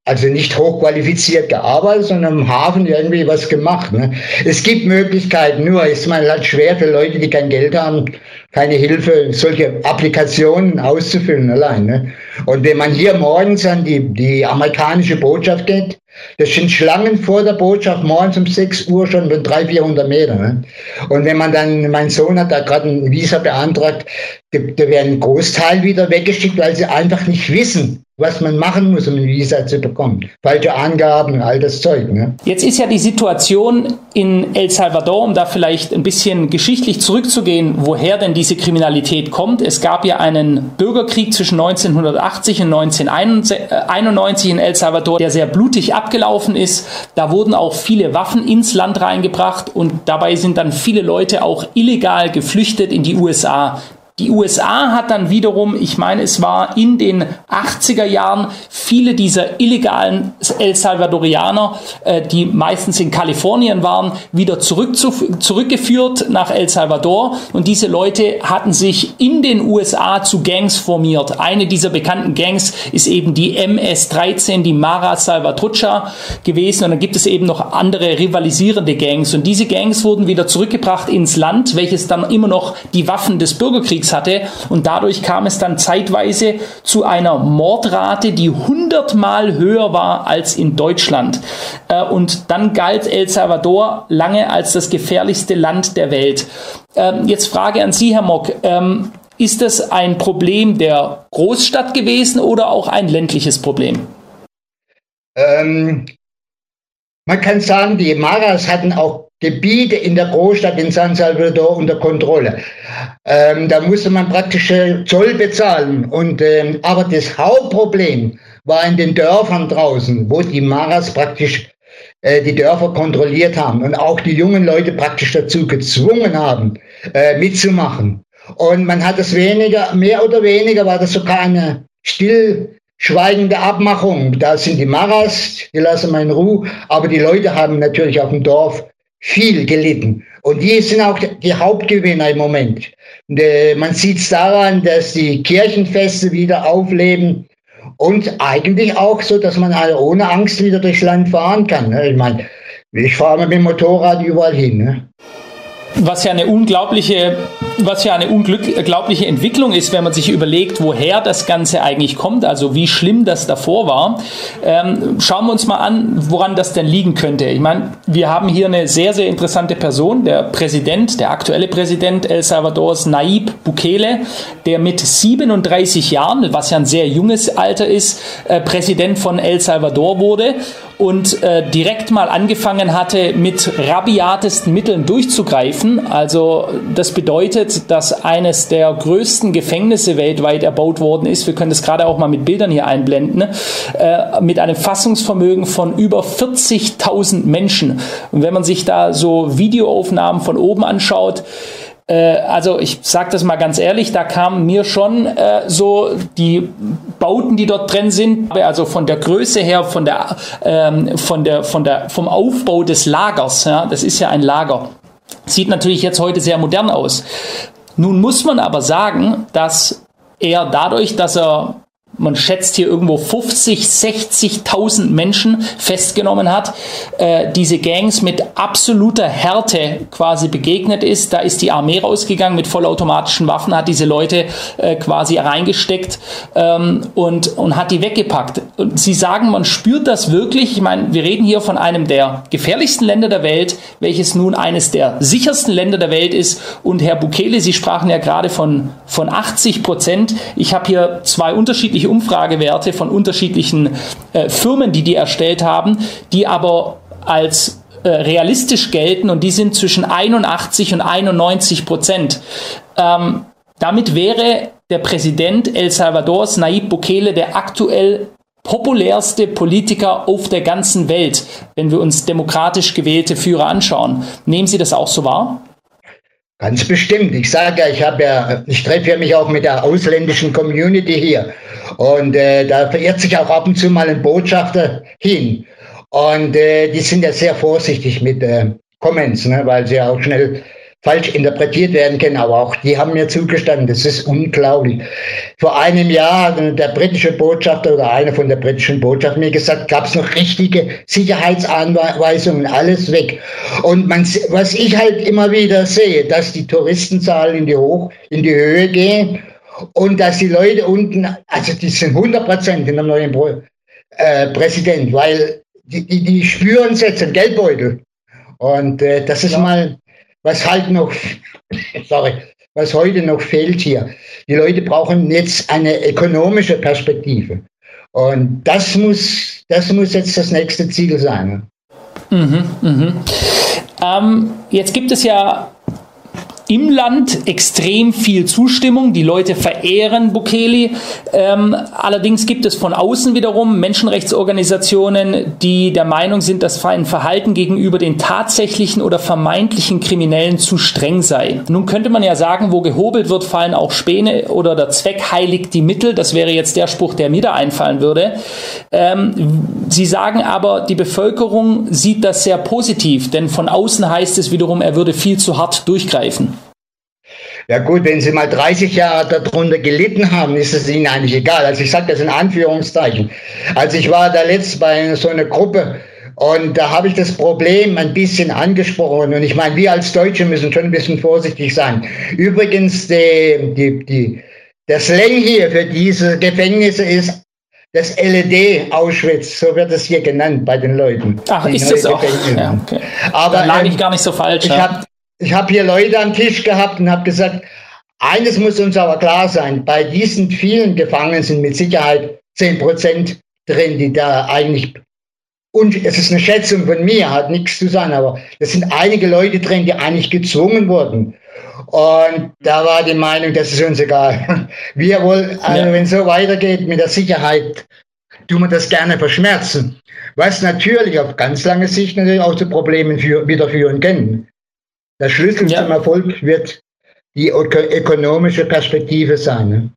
also nicht hochqualifiziert gearbeitet, sondern im Hafen irgendwie was gemacht. Ne? Es gibt Möglichkeiten, nur ist man halt schwer für Leute, die kein Geld haben, keine Hilfe, solche Applikationen auszufüllen allein. Ne? Und wenn man hier morgens an die, die amerikanische Botschaft geht, das sind Schlangen vor der Botschaft morgens um 6 Uhr schon von 300, 400 Meter. Ne? Und wenn man dann, mein Sohn hat da gerade ein Visa beantragt, da werden ein Großteil wieder weggeschickt, weil sie einfach nicht wissen, was man machen muss, um ein Visa zu bekommen. Falsche Angaben und all das Zeug. Ne? Jetzt ist ja die Situation in El Salvador, um da vielleicht ein bisschen geschichtlich zurückzugehen, woher denn diese Kriminalität kommt. Es gab ja einen Bürgerkrieg zwischen 1980 und 1991 in El Salvador, der sehr blutig abgelaufen ist. Da wurden auch viele Waffen ins Land reingebracht und dabei sind dann viele Leute auch illegal geflüchtet in die USA. Die USA hat dann wiederum, ich meine, es war in den 80er Jahren, viele dieser illegalen El Salvadorianer, äh, die meistens in Kalifornien waren, wieder zurück zu, zurückgeführt nach El Salvador. Und diese Leute hatten sich in den USA zu Gangs formiert. Eine dieser bekannten Gangs ist eben die MS-13, die Mara Salvatrucha gewesen. Und dann gibt es eben noch andere rivalisierende Gangs. Und diese Gangs wurden wieder zurückgebracht ins Land, welches dann immer noch die Waffen des Bürgerkriegs Kriegs hatte. Und dadurch kam es dann zeitweise zu einer Mordrate, die hundertmal höher war als in Deutschland. Äh, und dann galt El Salvador lange als das gefährlichste Land der Welt. Ähm, jetzt Frage an Sie, Herr Mock. Ähm, ist das ein Problem der Großstadt gewesen oder auch ein ländliches Problem? Ähm, man kann sagen, die Maras hatten auch Gebiete in der Großstadt in San Salvador unter Kontrolle. Ähm, da musste man praktisch äh, Zoll bezahlen. Und, ähm, aber das Hauptproblem war in den Dörfern draußen, wo die Maras praktisch äh, die Dörfer kontrolliert haben und auch die jungen Leute praktisch dazu gezwungen haben, äh, mitzumachen. Und man hat es weniger, mehr oder weniger war das sogar eine stillschweigende Abmachung. Da sind die Maras, die lassen wir in Ruhe, aber die Leute haben natürlich auf dem Dorf viel gelitten. Und die sind auch die Hauptgewinner im Moment. Und, äh, man sieht es daran, dass die Kirchenfeste wieder aufleben und eigentlich auch so, dass man also ohne Angst wieder durchs Land fahren kann. Ne? Ich meine, ich fahre mit dem Motorrad überall hin. Ne? was ja eine unglaubliche, was ja eine unglaubliche Entwicklung ist, wenn man sich überlegt, woher das Ganze eigentlich kommt, also wie schlimm das davor war. Ähm, schauen wir uns mal an, woran das denn liegen könnte. Ich meine, wir haben hier eine sehr, sehr interessante Person, der Präsident, der aktuelle Präsident El Salvadors, Naib Bukele, der mit 37 Jahren, was ja ein sehr junges Alter ist, äh, Präsident von El Salvador wurde und äh, direkt mal angefangen hatte, mit rabiatesten Mitteln durchzugreifen. Also das bedeutet, dass eines der größten Gefängnisse weltweit erbaut worden ist. Wir können das gerade auch mal mit Bildern hier einblenden. Äh, mit einem Fassungsvermögen von über 40.000 Menschen. Und wenn man sich da so Videoaufnahmen von oben anschaut, äh, also ich sage das mal ganz ehrlich, da kamen mir schon äh, so die Bauten, die dort drin sind, also von der Größe her, von der, ähm, von der, von der, vom Aufbau des Lagers. Ja, das ist ja ein Lager. Sieht natürlich jetzt heute sehr modern aus. Nun muss man aber sagen, dass er dadurch, dass er man schätzt hier irgendwo 50, 60.000 Menschen festgenommen hat, äh, diese Gangs mit absoluter Härte quasi begegnet ist. Da ist die Armee rausgegangen mit vollautomatischen Waffen, hat diese Leute äh, quasi reingesteckt ähm, und, und hat die weggepackt. Und Sie sagen, man spürt das wirklich. Ich meine, wir reden hier von einem der gefährlichsten Länder der Welt, welches nun eines der sichersten Länder der Welt ist. Und Herr Bukele, Sie sprachen ja gerade von, von 80 Prozent. Ich habe hier zwei unterschiedliche unterschiedliche Umfragewerte von unterschiedlichen äh, Firmen, die die erstellt haben, die aber als äh, realistisch gelten und die sind zwischen 81 und 91 Prozent. Ähm, damit wäre der Präsident El Salvadors, Nayib Bukele, der aktuell populärste Politiker auf der ganzen Welt, wenn wir uns demokratisch gewählte Führer anschauen. Nehmen Sie das auch so wahr? Ganz bestimmt. Ich sage ja, ich habe ja, ich treffe ja mich auch mit der ausländischen Community hier. Und äh, da verirrt sich auch ab und zu mal ein Botschafter hin. Und äh, die sind ja sehr vorsichtig mit äh, Comments, ne, weil sie ja auch schnell falsch interpretiert werden können, aber auch die haben mir zugestanden. Das ist unglaublich. Vor einem Jahr hat der britische Botschafter oder einer von der britischen Botschaft mir gesagt, gab es noch richtige Sicherheitsanweisungen, alles weg. Und man, was ich halt immer wieder sehe, dass die Touristenzahlen in die, Hoch, in die Höhe gehen und dass die Leute unten, also die sind 100 Prozent in der neuen Pro, äh, Präsident, weil die, die, die spüren es jetzt im Geldbeutel. Und äh, das ist ja. mal was halt noch, [laughs] sorry, was heute noch fehlt hier. Die Leute brauchen jetzt eine ökonomische Perspektive. Und das muss, das muss jetzt das nächste Ziel sein. Mhm, mhm. Ähm, jetzt gibt es ja im Land extrem viel Zustimmung. Die Leute verehren Bukele. Ähm, allerdings gibt es von außen wiederum Menschenrechtsorganisationen, die der Meinung sind, dass ein Verhalten gegenüber den tatsächlichen oder vermeintlichen Kriminellen zu streng sei. Nun könnte man ja sagen, wo gehobelt wird, fallen auch Späne oder der Zweck heiligt die Mittel. Das wäre jetzt der Spruch, der mir da einfallen würde. Ähm, Sie sagen aber, die Bevölkerung sieht das sehr positiv, denn von außen heißt es wiederum, er würde viel zu hart durchgreifen. Ja gut, wenn Sie mal 30 Jahre darunter gelitten haben, ist es Ihnen eigentlich egal. Also ich sage das in Anführungszeichen. Also ich war da letzt bei so einer Gruppe und da habe ich das Problem ein bisschen angesprochen. Und ich meine, wir als Deutsche müssen schon ein bisschen vorsichtig sein. Übrigens, die, die, die, der Slang hier für diese Gefängnisse ist das LED Auschwitz, so wird es hier genannt bei den Leuten. Ach, ist das auch? Ja, okay. Aber da lag ich ähm, gar nicht so falsch. Ich ja. habe ich habe hier Leute am Tisch gehabt und habe gesagt, eines muss uns aber klar sein, bei diesen vielen Gefangenen sind mit Sicherheit 10 Prozent drin, die da eigentlich, und es ist eine Schätzung von mir, hat nichts zu sagen, aber es sind einige Leute drin, die eigentlich gezwungen wurden. Und da war die Meinung, das ist uns egal. [laughs] Wir wollen, also ja. wenn es so weitergeht mit der Sicherheit, tun wir das gerne verschmerzen. Was natürlich auf ganz lange Sicht natürlich auch zu Problemen für, wieder führen kann. Der Schlüssel ja. zum Erfolg wird die ökonomische Perspektive sein. Ne?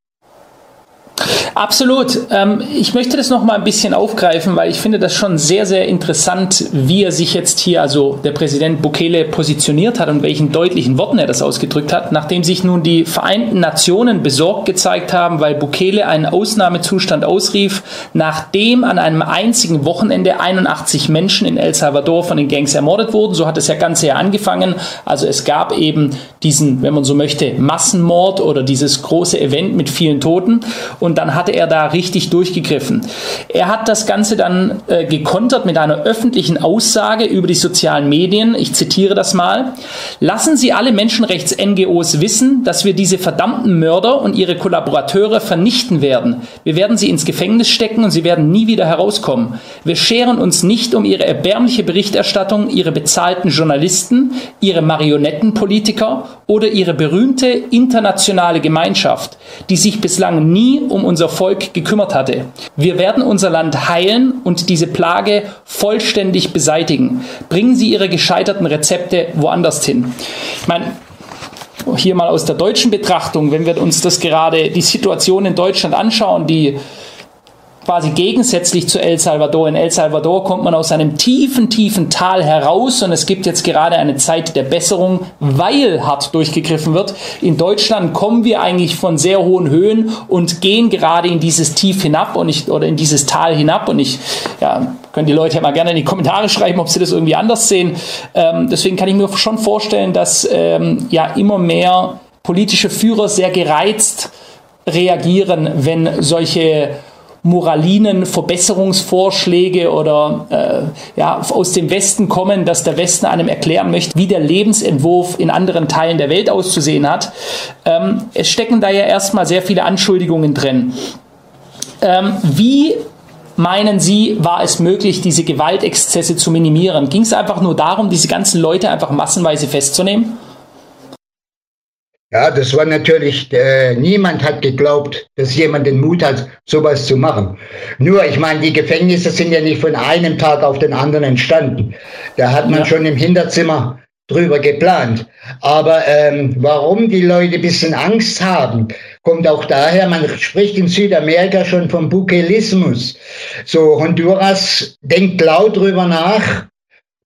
Absolut. Ähm, ich möchte das noch mal ein bisschen aufgreifen, weil ich finde das schon sehr, sehr interessant, wie er sich jetzt hier, also der Präsident Bukele, positioniert hat und welchen deutlichen Worten er das ausgedrückt hat, nachdem sich nun die Vereinten Nationen besorgt gezeigt haben, weil Bukele einen Ausnahmezustand ausrief, nachdem an einem einzigen Wochenende 81 Menschen in El Salvador von den Gangs ermordet wurden. So hat das ja Ganze ja angefangen. Also es gab eben diesen, wenn man so möchte, Massenmord oder dieses große Event mit vielen Toten. Und dann hatte er da richtig durchgegriffen. Er hat das Ganze dann äh, gekontert mit einer öffentlichen Aussage über die sozialen Medien. Ich zitiere das mal. Lassen Sie alle Menschenrechts-NGOs wissen, dass wir diese verdammten Mörder und ihre Kollaborateure vernichten werden. Wir werden sie ins Gefängnis stecken und sie werden nie wieder herauskommen. Wir scheren uns nicht um ihre erbärmliche Berichterstattung, ihre bezahlten Journalisten, ihre Marionettenpolitiker oder ihre berühmte internationale Gemeinschaft, die sich bislang nie um unser Volk gekümmert hatte. Wir werden unser Land heilen und diese Plage vollständig beseitigen. Bringen Sie Ihre gescheiterten Rezepte woanders hin. Ich meine, hier mal aus der deutschen Betrachtung, wenn wir uns das gerade die Situation in Deutschland anschauen, die quasi gegensätzlich zu El Salvador. In El Salvador kommt man aus einem tiefen, tiefen Tal heraus und es gibt jetzt gerade eine Zeit der Besserung, weil hart durchgegriffen wird. In Deutschland kommen wir eigentlich von sehr hohen Höhen und gehen gerade in dieses Tief hinab und ich, oder in dieses Tal hinab und ich, ja, können die Leute ja mal gerne in die Kommentare schreiben, ob sie das irgendwie anders sehen. Ähm, deswegen kann ich mir schon vorstellen, dass ähm, ja immer mehr politische Führer sehr gereizt reagieren, wenn solche Moralinen, Verbesserungsvorschläge oder äh, ja, aus dem Westen kommen, dass der Westen einem erklären möchte, wie der Lebensentwurf in anderen Teilen der Welt auszusehen hat. Ähm, es stecken da ja erstmal sehr viele Anschuldigungen drin. Ähm, wie meinen Sie, war es möglich, diese Gewaltexzesse zu minimieren? Ging es einfach nur darum, diese ganzen Leute einfach massenweise festzunehmen? Ja, das war natürlich, äh, niemand hat geglaubt, dass jemand den Mut hat, sowas zu machen. Nur, ich meine, die Gefängnisse sind ja nicht von einem Tag auf den anderen entstanden. Da hat man ja. schon im Hinterzimmer drüber geplant. Aber ähm, warum die Leute ein bisschen Angst haben, kommt auch daher, man spricht in Südamerika schon vom Bukelismus. So Honduras denkt laut drüber nach,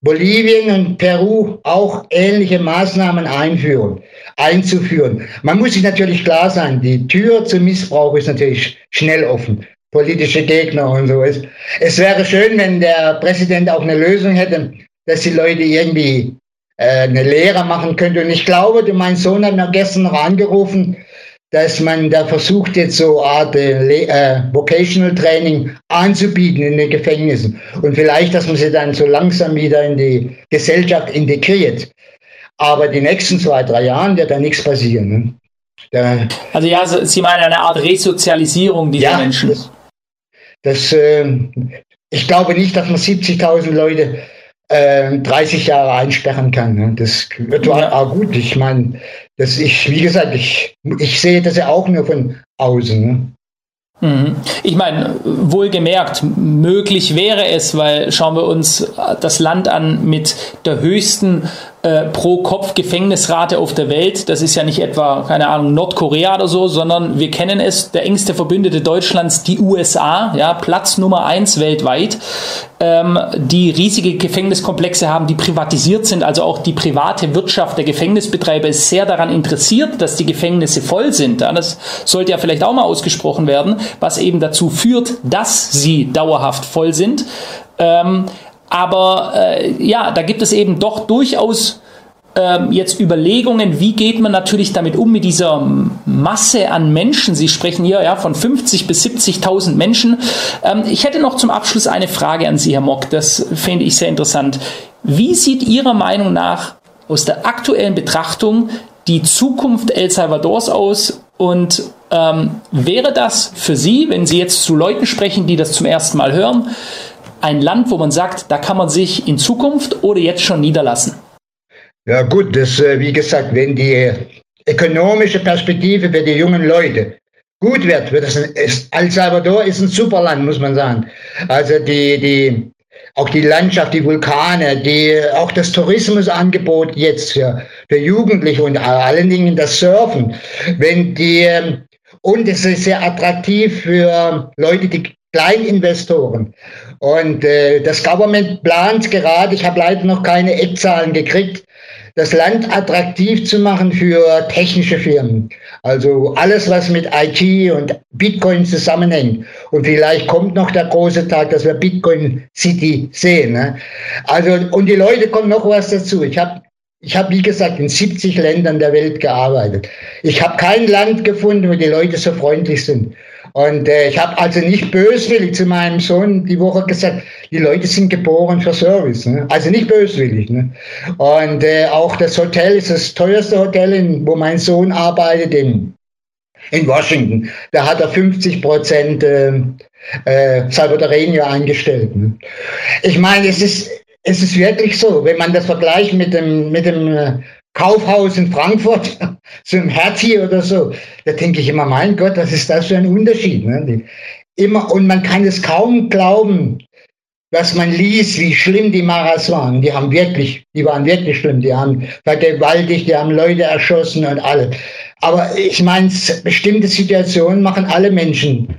Bolivien und Peru auch ähnliche Maßnahmen einführen, einzuführen. Man muss sich natürlich klar sein, die Tür zum Missbrauch ist natürlich schnell offen. Politische Gegner und so. Es, es wäre schön, wenn der Präsident auch eine Lösung hätte, dass die Leute irgendwie äh, eine Lehre machen könnte. Und ich glaube, mein Sohn hat mir gestern noch angerufen, dass man da versucht, jetzt so Art äh, äh, Vocational Training anzubieten in den Gefängnissen. Und vielleicht, dass man sie dann so langsam wieder in die Gesellschaft integriert. Aber die nächsten zwei, drei Jahren wird da nichts passieren. Ne? Da, also ja, Sie meinen eine Art Resozialisierung dieser ja, Menschen. Das, das äh, ich glaube nicht, dass man 70.000 Leute äh, 30 Jahre einsperren kann. Ne? Das wird ja. auch gut. Ich meine, das ich, wie gesagt, ich, ich sehe das ja auch nur von außen. Ne? Mhm. Ich meine, wohlgemerkt, möglich wäre es, weil schauen wir uns das Land an mit der höchsten äh, pro Kopf Gefängnisrate auf der Welt. Das ist ja nicht etwa, keine Ahnung, Nordkorea oder so, sondern wir kennen es, der engste Verbündete Deutschlands, die USA, ja, Platz Nummer eins weltweit, ähm, die riesige Gefängniskomplexe haben, die privatisiert sind. Also auch die private Wirtschaft der Gefängnisbetreiber ist sehr daran interessiert, dass die Gefängnisse voll sind. Ja, das sollte ja vielleicht auch mal ausgesprochen werden, was eben dazu führt, dass sie dauerhaft voll sind. Ähm, aber äh, ja, da gibt es eben doch durchaus ähm, jetzt Überlegungen, wie geht man natürlich damit um mit dieser Masse an Menschen. Sie sprechen hier ja von 50 bis 70.000 Menschen. Ähm, ich hätte noch zum Abschluss eine Frage an Sie, Herr Mock. Das finde ich sehr interessant. Wie sieht Ihrer Meinung nach aus der aktuellen Betrachtung die Zukunft El Salvadors aus? Und ähm, wäre das für Sie, wenn Sie jetzt zu Leuten sprechen, die das zum ersten Mal hören, ein Land, wo man sagt, da kann man sich in Zukunft oder jetzt schon niederlassen? Ja gut, das, äh, wie gesagt, wenn die ökonomische Perspektive für die jungen Leute gut wird, wird das ein, El Salvador ist ein super Land, muss man sagen. Also die, die, auch die Landschaft, die Vulkane, die, auch das Tourismusangebot jetzt für, für Jugendliche und allen Dingen das Surfen, wenn die, ähm, und es ist sehr attraktiv für Leute, die Kleininvestoren. Und äh, das Government plant gerade, ich habe leider noch keine Eckzahlen gekriegt, das Land attraktiv zu machen für technische Firmen. Also alles, was mit IT und Bitcoin zusammenhängt. Und vielleicht kommt noch der große Tag, dass wir Bitcoin City sehen. Ne? Also, und die Leute kommen noch was dazu. Ich habe ich habe, wie gesagt, in 70 Ländern der Welt gearbeitet. Ich habe kein Land gefunden, wo die Leute so freundlich sind. Und äh, ich habe also nicht böswillig zu meinem Sohn die Woche gesagt, die Leute sind geboren für Service. Ne? Also nicht böswillig. Ne? Und äh, auch das Hotel ist das teuerste Hotel, in, wo mein Sohn arbeitet, in, in Washington. Da hat er 50 Prozent äh, äh, Salvadoreño eingestellt. Ne? Ich meine, es ist, es ist wirklich so, wenn man das vergleicht mit dem, mit dem äh, Kaufhaus in Frankfurt, [laughs] so im Hertie oder so, da denke ich immer, mein Gott, was ist das für ein Unterschied? Ne? Immer, und man kann es kaum glauben, dass man liest, wie schlimm die Maras waren. Die haben wirklich, die waren wirklich schlimm. Die haben vergewaltigt, die haben Leute erschossen und alles. Aber ich meine, bestimmte Situationen machen alle Menschen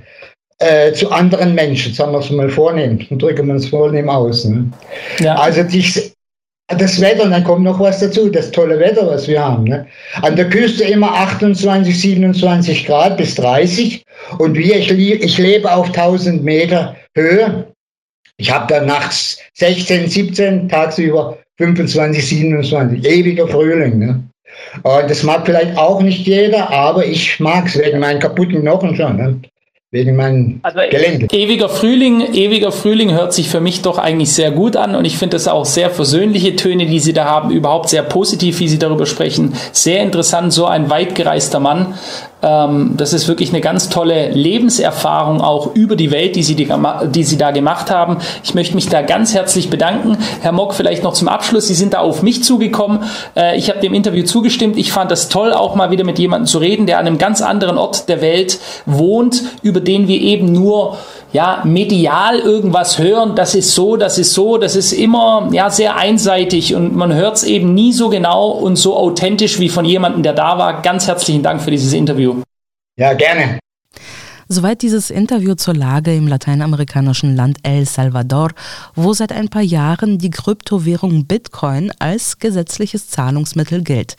äh, zu anderen Menschen, sagen wir es mal vornehm, drücken wir es vornehm aus. Ne? Ja. Also die, das Wetter, und dann kommt noch was dazu, das tolle Wetter, was wir haben. Ne? An der Küste immer 28, 27 Grad bis 30. Und wir, ich, ich lebe auf 1000 Meter Höhe. Ich habe da nachts 16, 17, tagsüber 25, 27. Ewiger Frühling. Ne? Und das mag vielleicht auch nicht jeder, aber ich mag es wegen meinen kaputten Knochen schon. Ne? Wegen meinem also Gelände. Ewiger Frühling, ewiger Frühling hört sich für mich doch eigentlich sehr gut an und ich finde das auch sehr versöhnliche Töne, die Sie da haben, überhaupt sehr positiv, wie Sie darüber sprechen. Sehr interessant, so ein weitgereister Mann. Ähm, das ist wirklich eine ganz tolle Lebenserfahrung auch über die Welt, die Sie, die, Sie da gemacht haben. Ich möchte mich da ganz herzlich bedanken. Herr Mock, vielleicht noch zum Abschluss. Sie sind da auf mich zugekommen. Äh, ich habe dem Interview zugestimmt. Ich fand das toll, auch mal wieder mit jemandem zu reden, der an einem ganz anderen Ort der Welt wohnt, über den wir eben nur ja, medial irgendwas hören, das ist so, das ist so, das ist immer ja, sehr einseitig und man hört es eben nie so genau und so authentisch wie von jemandem, der da war. Ganz herzlichen Dank für dieses Interview. Ja, gerne. Soweit dieses Interview zur Lage im lateinamerikanischen Land El Salvador, wo seit ein paar Jahren die Kryptowährung Bitcoin als gesetzliches Zahlungsmittel gilt.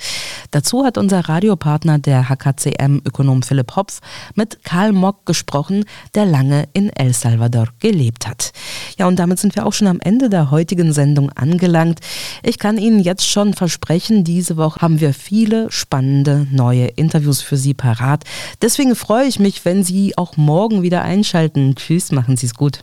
Dazu hat unser Radiopartner der HKCM-Ökonom Philipp Hopf mit Karl Mock gesprochen, der lange in El Salvador gelebt hat. Ja, und damit sind wir auch schon am Ende der heutigen Sendung angelangt. Ich kann Ihnen jetzt schon versprechen, diese Woche haben wir viele spannende neue Interviews für Sie parat. Deswegen freue ich mich, wenn Sie auch morgen wieder einschalten. Tschüss, machen Sie es gut.